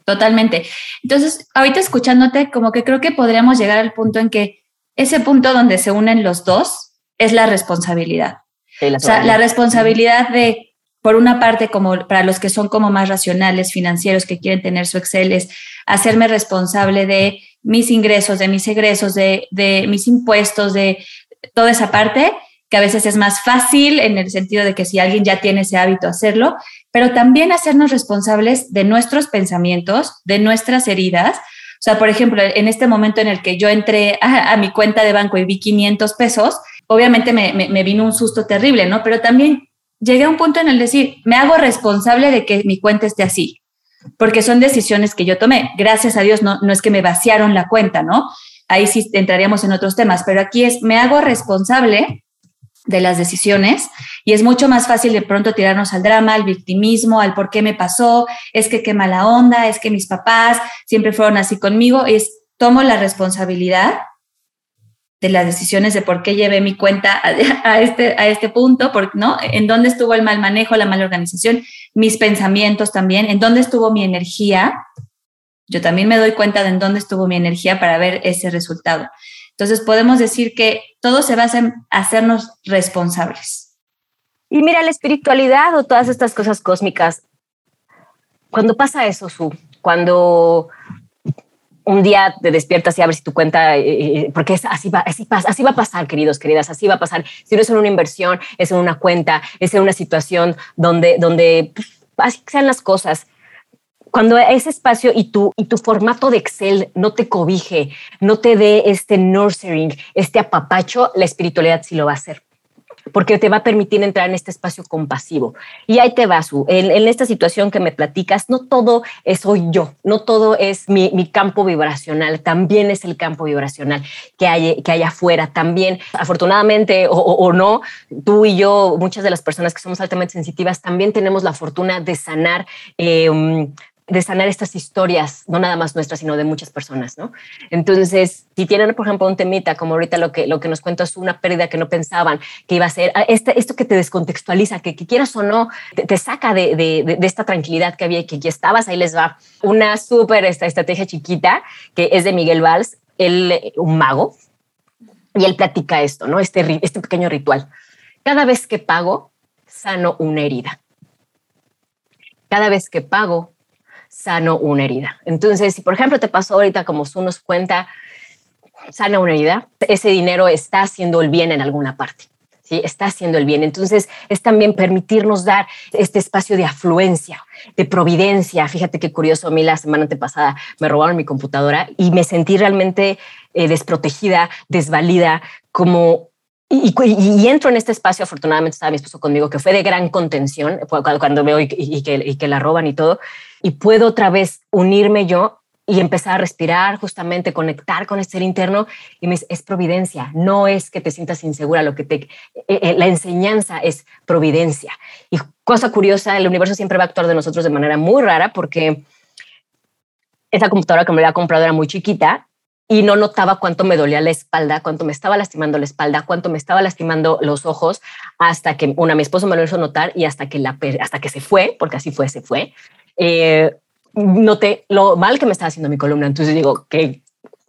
Totalmente. Entonces, ahorita escuchándote, como que creo que podríamos llegar al punto en que ese punto donde se unen los dos es la responsabilidad. o sea, la responsabilidad de, por una parte, como para los que son como más racionales, financieros, que quieren tener su Excel, es hacerme responsable de mis ingresos, de mis egresos, de, de mis impuestos, de toda esa parte, que a veces es más fácil en el sentido de que si alguien ya tiene ese hábito hacerlo, pero también hacernos responsables de nuestros pensamientos, de nuestras heridas. O sea, por ejemplo, en este momento en el que yo entré a, mi cuenta de banco y vi 500 pesos, obviamente me, me, vino un susto terrible, ¿no? Pero también llegué a un punto en el decir, me hago responsable de que mi cuenta esté así, porque son decisiones que yo tomé. Gracias a Dios no, no es que me vaciaron la cuenta, ¿no? Ahí sí entraríamos en otros temas, pero aquí es, me hago responsable de las decisiones y es mucho más fácil de pronto tirarnos al drama, al victimismo, al por qué me pasó, es que qué mala onda, es que mis papás siempre fueron así conmigo, es tomo la responsabilidad de las decisiones de por qué llevé mi cuenta a, este, a este punto, ¿no? En dónde estuvo el mal manejo, la mala organización, mis pensamientos también, en dónde estuvo mi energía. Yo también me doy cuenta de en dónde estuvo mi energía para ver ese resultado. Entonces podemos decir que todo se basa en hacernos responsables. Y mira, la espiritualidad o todas estas cosas cósmicas, cuando pasa eso, Su, cuando un día te despiertas y abres tu cuenta, eh, eh, porque es, así, va, así, pasa, así va a pasar, queridos, queridas, así va a pasar. Si no es en una inversión, es en una cuenta, es en una situación donde, donde pues, así sean las cosas. Cuando ese espacio y tu, y tu formato de Excel no te cobije, no te dé este nurturing, este apapacho, la espiritualidad sí lo va a hacer porque te va a permitir entrar en este espacio compasivo. Y ahí te vas, en, en, esta situación que me platicas, no todo es soy yo, no todo es mi, mi campo vibracional, también es el campo vibracional que hay, que hay afuera. También, afortunadamente o, o, no, tú y yo, muchas de las personas que somos altamente sensitivas, también tenemos la fortuna de sanar eh, de sanar estas historias, no nada más nuestras, sino de muchas personas, ¿no? Entonces, si tienen, por ejemplo, un temita, como ahorita lo que, lo que nos cuento es una pérdida que no pensaban que iba a ser, ah, esto que te descontextualiza, que, quieras o no, te, saca de, de, esta tranquilidad que había que aquí estabas, ahí les va una súper esta estrategia chiquita que es de Miguel Valls, él, un mago, y él platica esto, ¿no? Este, este pequeño ritual. Cada vez que pago, sano una herida. Cada vez que pago, sano una herida. Entonces, si por ejemplo te pasó ahorita como su nos cuenta, sana una herida, ese dinero está haciendo el bien en alguna parte. ¿sí? Está haciendo el bien. Entonces, es también permitirnos dar este espacio de afluencia, de providencia. Fíjate qué curioso, a mí la semana antepasada me robaron mi computadora y me sentí realmente eh, desprotegida, desvalida, como y, entro en este espacio, afortunadamente estaba mi esposo conmigo, que fue de gran contención cuando, veo y, que, y, que, la roban y todo, y puedo otra vez unirme yo y empezar a respirar, justamente conectar con este ser interno, y me dice, es providencia, no es que te sientas insegura, lo que te, eh, eh, la enseñanza es providencia. Y cosa curiosa, el universo siempre va a actuar de nosotros de manera muy rara porque esa computadora que me había comprado era muy chiquita y no notaba cuánto me dolía la espalda, cuánto me estaba lastimando la espalda, cuánto me estaba lastimando los ojos, hasta que una mi esposo me lo hizo notar y hasta que la hasta que se fue, porque así fue, se fue. Eh, noté lo mal que me estaba haciendo mi columna. Entonces digo, ¿qué,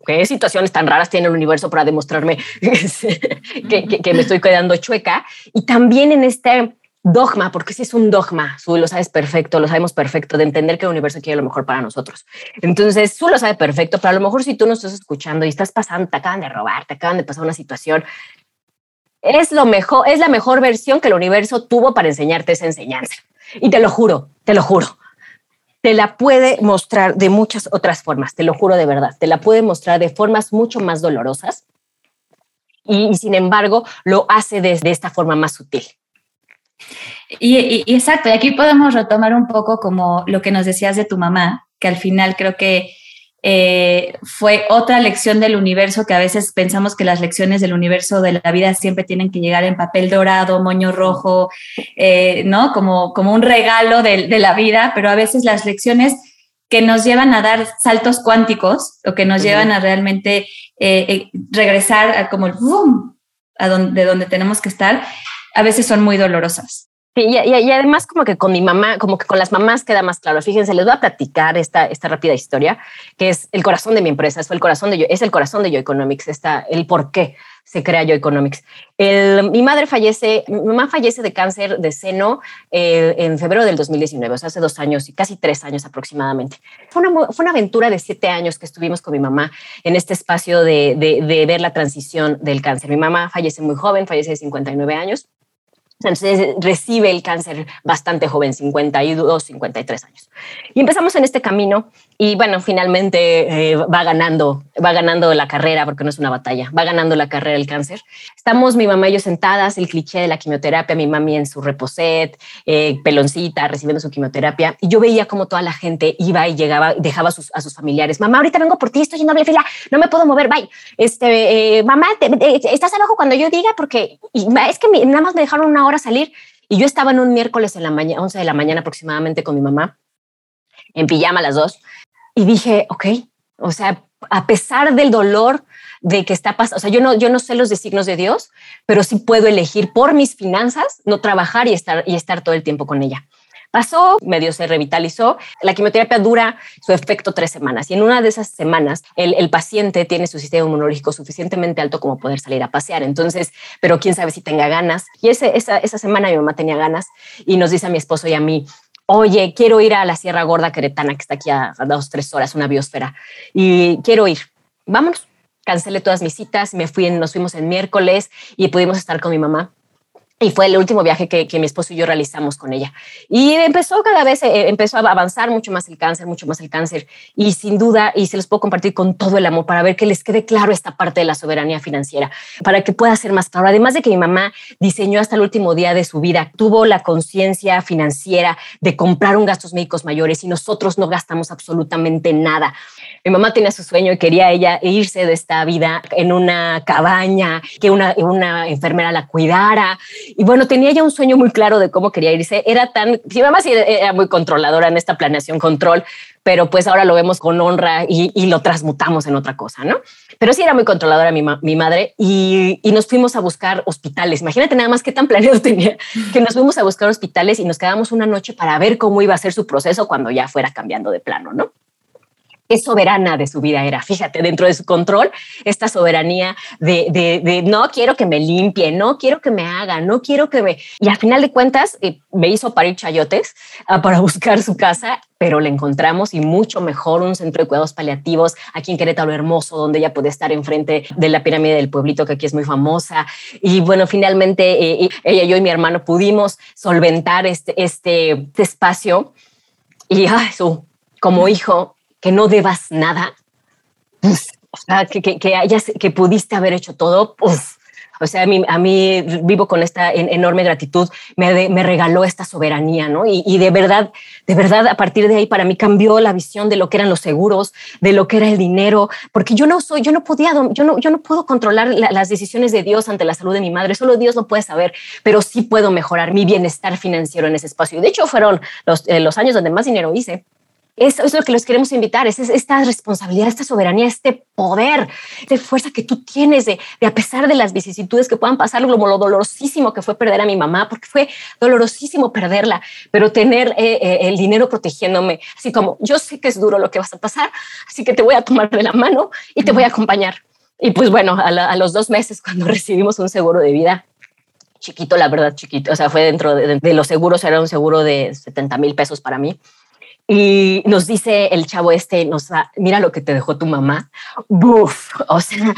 qué situaciones tan raras tiene el universo para demostrarme que, que me estoy quedando chueca? Y también en este dogma, porque si es un dogma, tú lo sabes perfecto, lo sabemos perfecto, de entender que el universo quiere lo mejor para nosotros. Entonces, tú lo sabes perfecto, pero a lo mejor si tú no estás escuchando y estás pasando, te acaban de robar, te acaban de pasar una situación, es lo mejor, es la mejor versión que el universo tuvo para enseñarte esa enseñanza. Y te lo juro, te lo juro. Te la puede mostrar de muchas otras formas, te lo juro de verdad. Te la puede mostrar de formas mucho más dolorosas y, sin embargo lo hace desde esta forma más sutil. Y, exacto, y aquí podemos retomar un poco como lo que nos decías de tu mamá, que al final creo que eh, fue otra lección del universo, que a veces pensamos que las lecciones del universo de la vida siempre tienen que llegar en papel dorado, moño rojo, eh, ¿no? Como, como un regalo de, la vida, pero a veces las lecciones que nos llevan a dar saltos cuánticos o que nos llevan a realmente eh, regresar a como el boom, a donde, de donde tenemos que estar, a veces son muy dolorosas. Sí, y, y, además como que con mi mamá, como que con las mamás queda más claro. Fíjense, les voy a platicar esta, esta rápida historia, que es el corazón de mi empresa, es el corazón de yo, es el corazón de Yo Economics, está el por qué se crea Yo Economics. mi madre fallece, mi mamá fallece de cáncer de seno eh, en febrero del 2019, o sea, hace dos años y casi tres años aproximadamente. Fue una, fue una aventura de siete años que estuvimos con mi mamá en este espacio de, de, de ver la transición del cáncer. Mi mamá fallece muy joven, fallece de 59 años entonces recibe el cáncer bastante joven, 52, 53 años. Y empezamos en este camino y bueno, finalmente eh, va ganando, va ganando la carrera, porque no es una batalla, va ganando la carrera el cáncer. Estamos mi mamá y yo sentadas, el cliché de la quimioterapia, mi mami en su reposet, eh, peloncita, recibiendo su quimioterapia, y yo veía como toda la gente iba y llegaba, dejaba a sus, a sus familiares, mamá, ahorita vengo por ti, estoy en doble fila, no me puedo mover, bye. Este, eh, mamá, estás abajo cuando yo diga, porque es que nada más me dejaron una hora salir, y yo estaba en un miércoles en la mañana, 11 de la mañana aproximadamente con mi mamá, en pijama las dos, y dije, ok, o sea, a pesar del dolor de que está pasando, o sea, yo no, yo no sé los designos de Dios, pero sí puedo elegir por mis finanzas no trabajar y estar, y estar todo el tiempo con ella. Pasó, medio se revitalizó. La quimioterapia dura su efecto tres semanas y en una de esas semanas el, paciente tiene su sistema inmunológico suficientemente alto como poder salir a pasear. Entonces, pero quién sabe si tenga ganas. Y esa, esa semana mi mamá tenía ganas y nos dice a mi esposo y a mí, oye, quiero ir a la Sierra Gorda Queretana, que está aquí a, dos, tres horas, una biosfera, y quiero ir. Vámonos. Cancelé todas mis citas, me fui, nos fuimos el miércoles y pudimos estar con mi mamá. Y fue el último viaje que, mi esposo y yo realizamos con ella. Y empezó cada vez, eh, empezó a avanzar mucho más el cáncer, mucho más el cáncer. Y sin duda, y se los puedo compartir con todo el amor para ver que les quede claro esta parte de la soberanía financiera, para que pueda ser más claro. Además de que mi mamá diseñó hasta el último día de su vida, tuvo la conciencia financiera de comprar un gastos médicos mayores y nosotros no gastamos absolutamente nada. Mi mamá tenía su sueño y quería ella irse de esta vida en una cabaña, que una, enfermera la cuidara y bueno, tenía ya un sueño muy claro de cómo quería irse. Era tan, mi mamá sí era muy controladora en esta planeación control, pero pues ahora lo vemos con honra y, lo transmutamos en otra cosa, ¿no? Pero sí era muy controladora mi, mi madre y, y, nos fuimos a buscar hospitales. Imagínate nada más qué tan planeado tenía que nos fuimos a buscar hospitales y nos quedamos una noche para ver cómo iba a ser su proceso cuando ya fuera cambiando de plano, ¿no? Qué soberana de su vida era. Fíjate, dentro de su control, esta soberanía de, no quiero que me limpie, no quiero que me haga, no quiero que me... Y al final de cuentas, eh, me hizo parir chayotes ah, para buscar su casa, pero le encontramos y mucho mejor un centro de cuidados paliativos aquí en Querétaro Hermoso, donde ella puede estar enfrente de la pirámide del pueblito, que aquí es muy famosa. Y bueno, finalmente eh, ella, yo y mi hermano pudimos solventar este, este, este espacio. Y ay, su, como hijo, que no debas nada, o sea, que, que, hayas, que pudiste haber hecho todo, pues, o sea, a mí, a mí vivo con esta enorme gratitud, me, me regaló esta soberanía, ¿no? Y, y, de verdad, de verdad, a partir de ahí para mí cambió la visión de lo que eran los seguros, de lo que era el dinero, porque yo no soy, yo no podía, yo no, yo no puedo controlar las decisiones de Dios ante la salud de mi madre, solo Dios lo puede saber, pero sí puedo mejorar mi bienestar financiero en ese espacio. Y de hecho fueron los, eh, los años donde más dinero hice eso es lo que los queremos invitar, es esta responsabilidad, esta soberanía, este poder, esta fuerza que tú tienes de, a pesar de las vicisitudes que puedan pasar, como lo dolorosísimo que fue perder a mi mamá, porque fue dolorosísimo perderla, pero tener eh, eh, el dinero protegiéndome, así como yo sé que es duro lo que vas a pasar, así que te voy a tomar de la mano y te voy a acompañar. Y pues bueno, a, los dos meses cuando recibimos un seguro de vida, chiquito, la verdad, chiquito, o sea, fue dentro de, de los seguros, era un seguro de 70 mil pesos para mí y nos dice el chavo este, nos mira lo que te dejó tu mamá. Buf, o sea,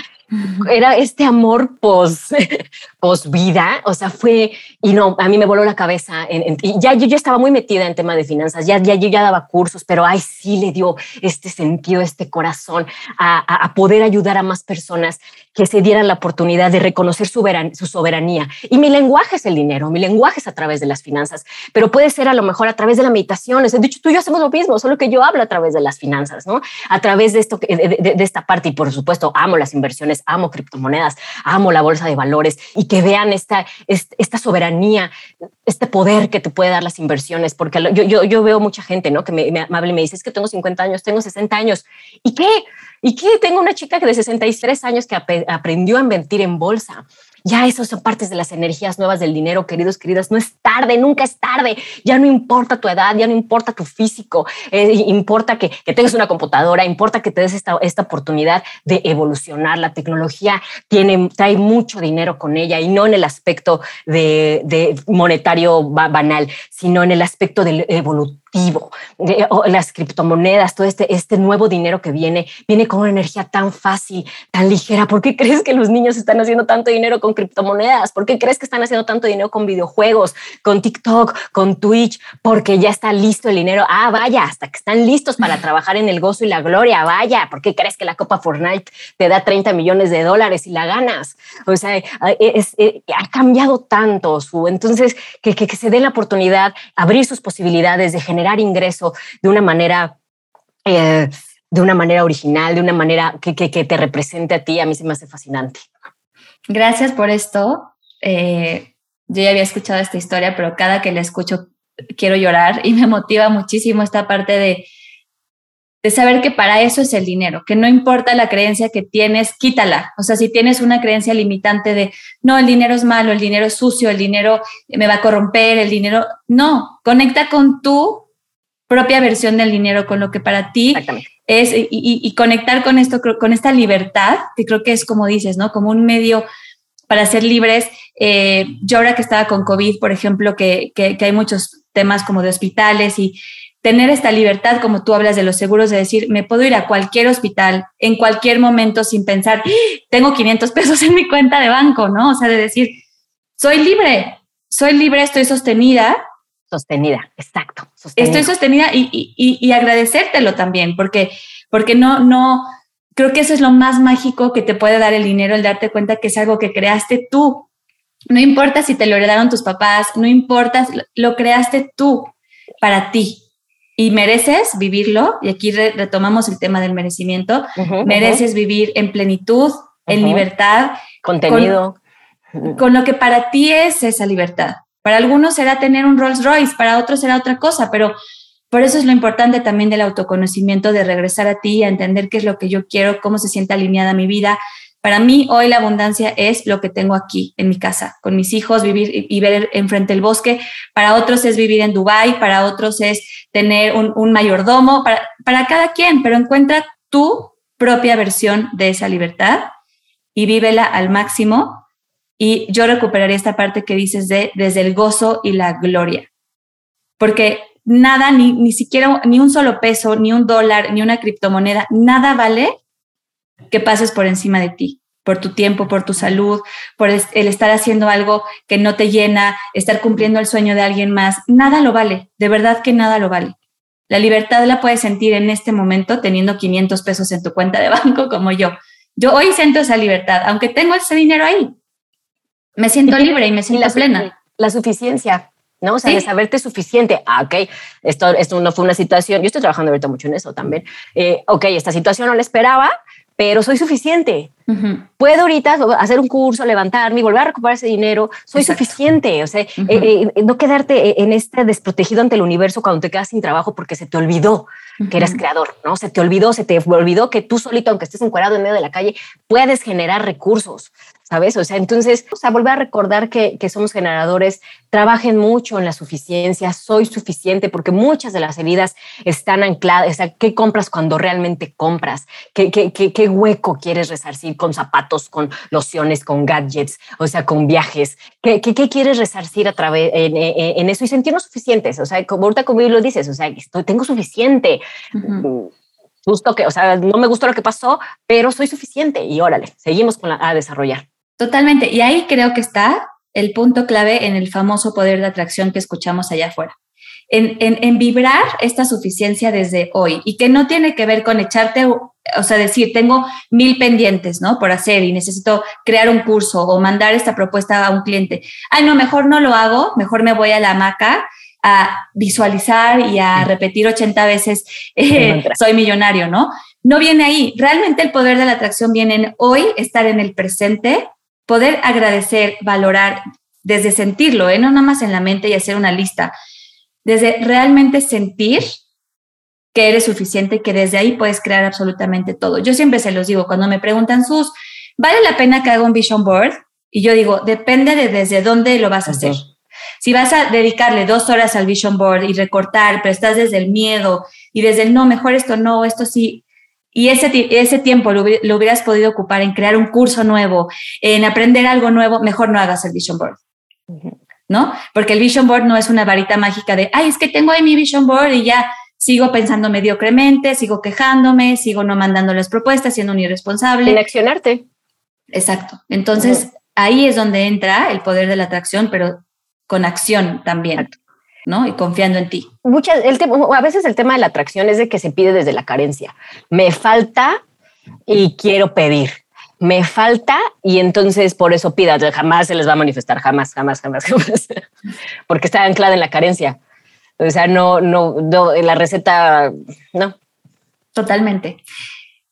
era este amor pos, pos vida, o sea, fue, y no, a mí me voló la cabeza, en, y ya yo ya estaba muy metida en tema de finanzas, ya, ya yo ya daba cursos, pero ay, sí le dio este sentido, este corazón a, a, poder ayudar a más personas que se dieran la oportunidad de reconocer su, su soberanía. Y mi lenguaje es el dinero, mi lenguaje es a través de las finanzas, pero puede ser a lo mejor a través de la meditación. De hecho, tú y yo hacemos lo mismo, solo que yo hablo a través de las finanzas, ¿no? A través de, esto, de, de, de esta parte, y por supuesto, amo las inversiones amo criptomonedas, amo la bolsa de valores y que vean esta, esta soberanía, este poder que te puede dar las inversiones, porque yo, veo mucha gente, ¿no? Que me, me amable me dice, es que tengo 50 años, tengo 60 años. ¿Y qué? ¿Y qué? Tengo una chica de 63 años que aprendió a invertir en bolsa ya esos son partes de las energías nuevas del dinero, queridos, queridas. No es tarde, nunca es tarde. Ya no importa tu edad, ya no importa tu físico, eh, importa que, tengas una computadora, importa que te des esta, esta oportunidad de evolucionar. La tecnología tiene, trae mucho dinero con ella y no en el aspecto de, monetario banal, sino en el aspecto del efectivo, las criptomonedas, todo este, este nuevo dinero que viene, viene con una energía tan fácil, tan ligera. ¿Por qué crees que los niños están haciendo tanto dinero con criptomonedas? ¿Por qué crees que están haciendo tanto dinero con videojuegos, con TikTok, con Twitch? Porque ya está listo el dinero. Ah, vaya, hasta que están listos para trabajar en el gozo y la gloria. Vaya, ¿por qué crees que la Copa Fortnite te da 30 millones de dólares y la ganas? O sea, es, ha cambiado tanto su. Entonces, que, que, que se dé la oportunidad, abrir sus posibilidades de generar ingreso de una manera... Eh, de una manera original, de una manera que, que, te represente a ti, a mí se me hace fascinante. Gracias por esto. Eh, yo ya había escuchado esta historia, pero cada que la escucho quiero llorar y me motiva muchísimo esta parte de, de saber que para eso es el dinero, que no importa la creencia que tienes, quítala. O sea, si tienes una creencia limitante de, no, el dinero es malo, el dinero es sucio, el dinero me va a corromper, el dinero, no, conecta con tu propia versión del dinero, con lo que para ti es, y, conectar con esto, con esta libertad, que creo que es como dices, ¿no? Como un medio para ser libres. Eh, yo ahora que estaba con COVID, por ejemplo, que, que hay muchos temas como de hospitales y tener esta libertad, como tú hablas de los seguros, de decir, me puedo ir a cualquier hospital en cualquier momento sin pensar, ¡Ah! tengo 500 pesos en mi cuenta de banco, ¿no? O sea, de decir, soy libre, soy libre, estoy sostenida. Sostenida, exacto. Estoy sostenida y, y, y, agradecértelo también, porque, porque no, no, creo que eso es lo más mágico que te puede dar el dinero, el darte cuenta que es algo que creaste tú. No importa si te lo heredaron tus papás, no importa, lo creaste tú para ti y mereces vivirlo, y aquí retomamos el tema del merecimiento, mereces vivir en plenitud, en libertad. Contenido. Con, lo que para ti es esa libertad. Para algunos será tener un Rolls Royce, para otros será otra cosa, pero por eso es lo importante también del autoconocimiento, de regresar a ti, a entender qué es lo que yo quiero, cómo se siente alineada mi vida, para mí hoy la abundancia es lo que tengo aquí en mi casa, con mis hijos, vivir y ver enfrente el bosque. Para otros es vivir en Dubai, para otros es tener un, mayordomo, para cada quien, pero encuentra tu propia versión de esa libertad y vívela al máximo. Y yo recuperaría esta parte que dices de desde el gozo y la gloria. Porque nada, ni, ni siquiera ni un solo peso, ni un dólar, ni una criptomoneda, nada vale que pases por encima de ti, por tu tiempo, por tu salud, por el estar haciendo algo que no te llena, estar cumpliendo el sueño de alguien más. Nada lo vale, de verdad que nada lo vale. La libertad la puedes sentir en este momento teniendo 500 pesos en tu cuenta de banco como yo. Yo hoy siento esa libertad, aunque tengo ese dinero ahí. Me siento libre y me siento plena. La suficiencia, ¿no? O sea, de saberte suficiente. Ah, ok, esto, esto no fue una situación. Yo estoy trabajando ahorita mucho en eso también. Eh, ok, esta situación no la esperaba, pero soy suficiente. Puedo ahorita hacer un curso, levantarme y volver a recuperar ese dinero. Soy suficiente. O sea, eh, eh, no quedarte eh, en este desprotegido ante el universo cuando te quedas sin trabajo porque se te olvidó que eres creador, ¿no? Se te olvidó, se te olvidó que tú solito, aunque estés encuadrado en medio de la calle, puedes generar recursos. ¿Sabes? O sea, entonces, o sea, volver a recordar que, que, somos generadores, trabajen mucho en la suficiencia, soy suficiente, porque muchas de las heridas están ancladas, o sea, ¿qué compras cuando realmente compras? ¿Qué, qué, qué, hueco quieres resarcir con zapatos, con lociones, con gadgets, o sea, con viajes? ¿Qué, qué, quieres resarcir a través en, en, eso y sentirnos suficientes? O sea, como ahorita como lo dices, o sea, estoy, tengo suficiente. Justo que, o sea, no me gustó lo que pasó, pero soy suficiente y órale, seguimos con la, a desarrollar. Totalmente. Y ahí creo que está el punto clave en el famoso poder de atracción que escuchamos allá afuera. En, en, vibrar esta suficiencia desde hoy y que no tiene que ver con echarte, o sea, decir, tengo mil pendientes, ¿no? Por hacer y necesito crear un curso o mandar esta propuesta a un cliente. Ay, no, mejor no lo hago, mejor me voy a la hamaca a visualizar y a repetir 80 veces, eh, soy millonario, ¿no? No viene ahí. Realmente el poder de la atracción viene en hoy, estar en el presente poder agradecer, valorar, desde sentirlo, ¿eh? no nada más en la mente y hacer una lista, desde realmente sentir que eres suficiente y que desde ahí puedes crear absolutamente todo. Yo siempre se los digo, cuando me preguntan, Sus, ¿vale la pena que haga un vision board? Y yo digo, depende de desde dónde lo vas a hacer. Si vas a dedicarle dos horas al vision board y recortar, pero estás desde el miedo y desde el no, mejor esto no, esto sí, y ese, ese tiempo lo, hubieras podido ocupar en crear un curso nuevo, en aprender algo nuevo, mejor no hagas el vision board. ¿no? Porque el vision board no es una varita mágica de, ay, es que tengo ahí mi vision board y ya sigo pensando mediocremente, sigo quejándome, sigo no mandando las propuestas, siendo un irresponsable. Sin accionarte. Exacto. Entonces, ahí es donde entra el poder de la atracción, pero con acción también. ¿No? Y confiando en ti. Muchas, el a veces el tema de la atracción es de que se pide desde la carencia. Me falta y quiero pedir. Me falta y entonces por eso pida. Jamás se les va a manifestar, jamás, jamás, jamás, jamás. Porque está anclada en la carencia. O sea, no, no, no, la receta, no. Totalmente.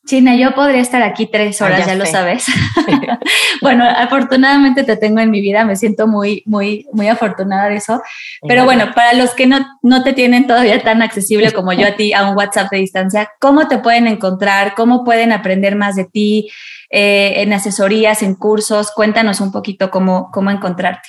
China, yo podría estar aquí tres ah, horas, ya, lo sabes. bueno, afortunadamente te tengo en mi vida, me siento muy, muy, muy afortunada de eso. Pero bueno, para los que no, no te tienen todavía tan accesible como yo a ti, a un WhatsApp de distancia, ¿cómo te pueden encontrar? ¿Cómo pueden aprender más de ti eh, en asesorías, en cursos? Cuéntanos un poquito cómo, cómo encontrarte.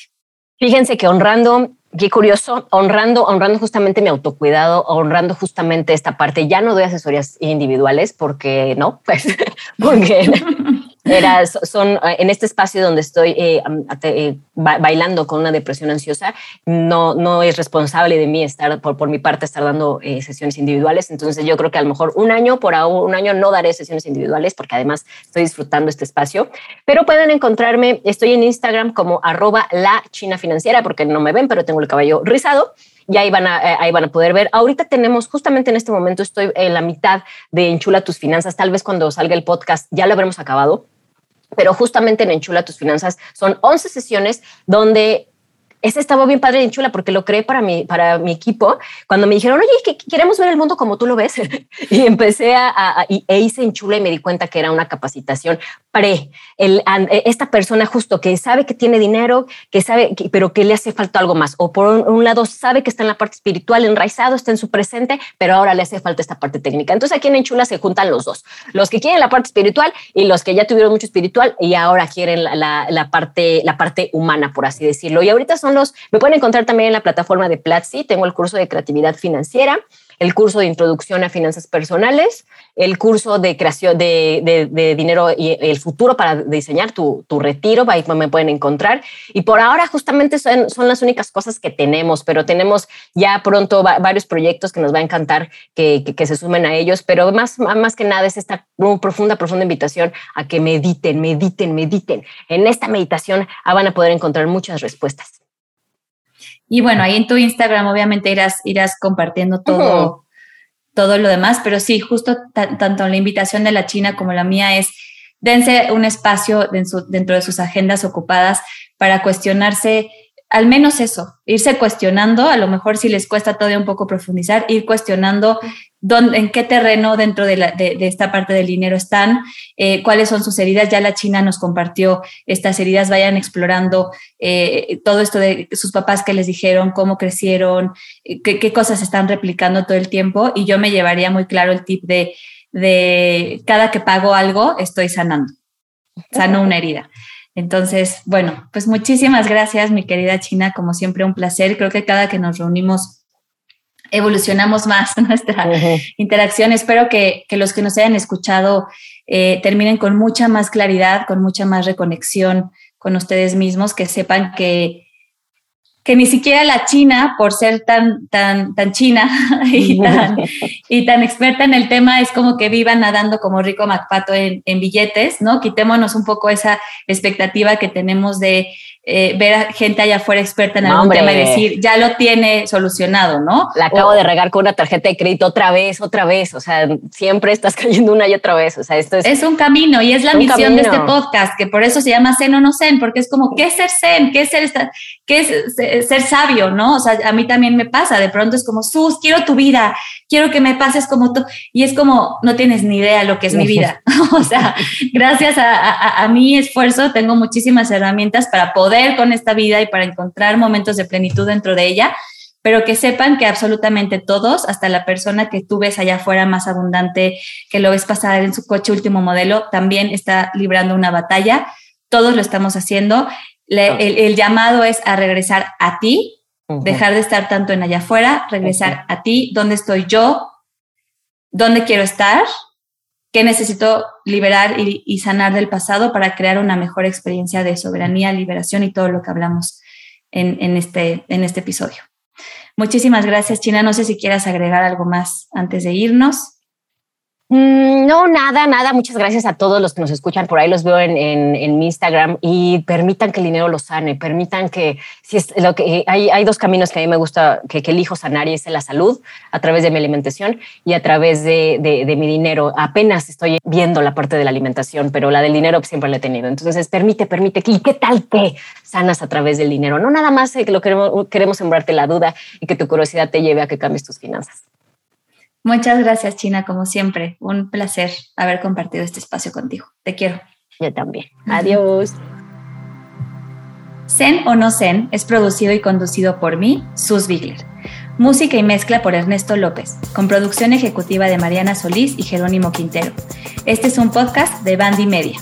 Fíjense que honrando Qué curioso, honrando, honrando justamente mi autocuidado, honrando justamente esta parte. Ya no doy asesorías individuales porque no, pues porque era, son eh, en este espacio donde estoy eh, eh, bailando con una depresión ansiosa, no, no es responsable de mí estar, por, por mi parte, estar dando sesiones individuales. Entonces yo creo que a lo mejor un año, por un año no daré sesiones individuales porque además estoy disfrutando este espacio. Pero pueden encontrarme, estoy en Instagram como arroba la china financiera porque no me ven, pero tengo el cabello rizado y ahí van, a, ahí van a poder ver. Ahorita tenemos, justamente en este momento, estoy en la mitad de Enchula tus finanzas. Tal vez cuando salga el podcast ya lo habremos acabado pero justamente en Enchula tus finanzas son 11 sesiones donde ese estaba bien padre y chula porque lo creé para mi, para mi equipo. Cuando me dijeron, oye, que queremos ver el mundo como tú lo ves. y empecé a, e hice en chula y me di cuenta que era una capacitación pre. E, esta persona justo que sabe que tiene dinero, que sabe, pero que le hace falta algo más. O por un, lado sabe que está en la parte espiritual, enraizado, está en su presente, pero ahora le hace falta esta parte técnica. Entonces aquí en Enchula se juntan los dos. Los que quieren la parte espiritual y los que ya tuvieron mucho espiritual y ahora quieren la, la parte, la parte humana, por así decirlo. Y ahorita son me pueden encontrar también en la plataforma de Platzi, tengo el curso de creatividad financiera, el curso de introducción a finanzas personales, el curso de creación de, dinero y el futuro para diseñar tu, retiro, ahí me pueden encontrar. Y por ahora justamente son, las únicas cosas que tenemos, pero tenemos ya pronto varios proyectos que nos va a encantar que, se sumen a ellos, pero más, más que nada es esta profunda, profunda invitación a que mediten, mediten, mediten. En esta meditación van a poder encontrar muchas respuestas. Y bueno, ahí en tu Instagram obviamente irás, irás compartiendo todo, todo lo demás, pero sí, justo tanto la invitación de la China como la mía es, dense un espacio dentro de sus agendas ocupadas para cuestionarse al menos eso, irse cuestionando, a lo mejor si les cuesta todavía un poco profundizar, ir cuestionando dónde, en qué terreno dentro de, esta parte del dinero están, eh, cuáles son sus heridas. Ya la China nos compartió estas heridas, vayan explorando eh, todo esto de sus papás que les dijeron, cómo crecieron, eh, qué, cosas están replicando todo el tiempo. Y yo me llevaría muy claro el tip de, de cada que pago algo, estoy sanando, sano una herida. Entonces, bueno, pues muchísimas gracias, mi querida China, como siempre un placer. Creo que cada que nos reunimos evolucionamos más nuestra interacción. Espero que, los que nos hayan escuchado eh, terminen con mucha más claridad, con mucha más reconexión con ustedes mismos, que sepan que que ni siquiera la China, por ser tan, tan, tan china y tan, y tan experta en el tema, es como que vivan nadando como rico Macpato en, en billetes, ¿no? Quitémonos un poco esa expectativa que tenemos de eh, ver a gente allá afuera experta en algún tema y decir, ya lo tiene solucionado, ¿no? La acabo de regar con una tarjeta de crédito otra vez, otra vez, o sea, siempre estás cayendo una y otra vez, o sea, esto es... Es un camino y es la misión de este podcast, que por eso se llama Zen o no Zen, porque es como, ¿qué es ser Zen? ¿Qué es ser, qué es ser sabio, no? O sea, a mí también me pasa, de pronto es como, Sus, quiero tu vida, quiero que me pases como tú, y es como, no tienes ni idea lo que es mi vida, o sea, gracias a mi esfuerzo tengo muchísimas herramientas para poder con esta vida y para encontrar momentos de plenitud dentro de ella, pero que sepan que absolutamente todos, hasta la persona que tú ves allá afuera más abundante, que lo ves pasar en su coche último modelo, también está librando una batalla. Todos lo estamos haciendo. el, llamado es a regresar a ti, dejar de estar tanto en allá afuera, regresar a ti, dónde estoy yo, dónde quiero estar qué necesito liberar y, sanar del pasado para crear una mejor experiencia de soberanía, liberación y todo lo que hablamos en, este, en este episodio. Muchísimas gracias, China. No sé si quieras agregar algo más antes de irnos. Mm, no, nada, nada. Muchas gracias a todos los que nos escuchan. Por ahí los veo en, en, mi Instagram y permitan que el dinero los sane. Permitan que, si es lo que hay, hay dos caminos que a mí me gusta que, elijo sanar y es la salud a través de mi alimentación y a través de, de, mi dinero. Apenas estoy viendo la parte de la alimentación, pero la del dinero siempre la he tenido. Entonces, permite, permite. ¿Y qué tal que sanas a través del dinero? No nada más que lo queremos, queremos sembrarte la duda y que tu curiosidad te lleve a que cambies tus finanzas. Muchas gracias, China, como siempre. Un placer haber compartido este espacio contigo. Te quiero. Yo también. Adiós. Zen o no Zen es producido y conducido por mí, Sus Bigler. Música y mezcla por Ernesto López, con producción ejecutiva de Mariana Solís y Jerónimo Quintero. Este es un podcast de Bandy Media.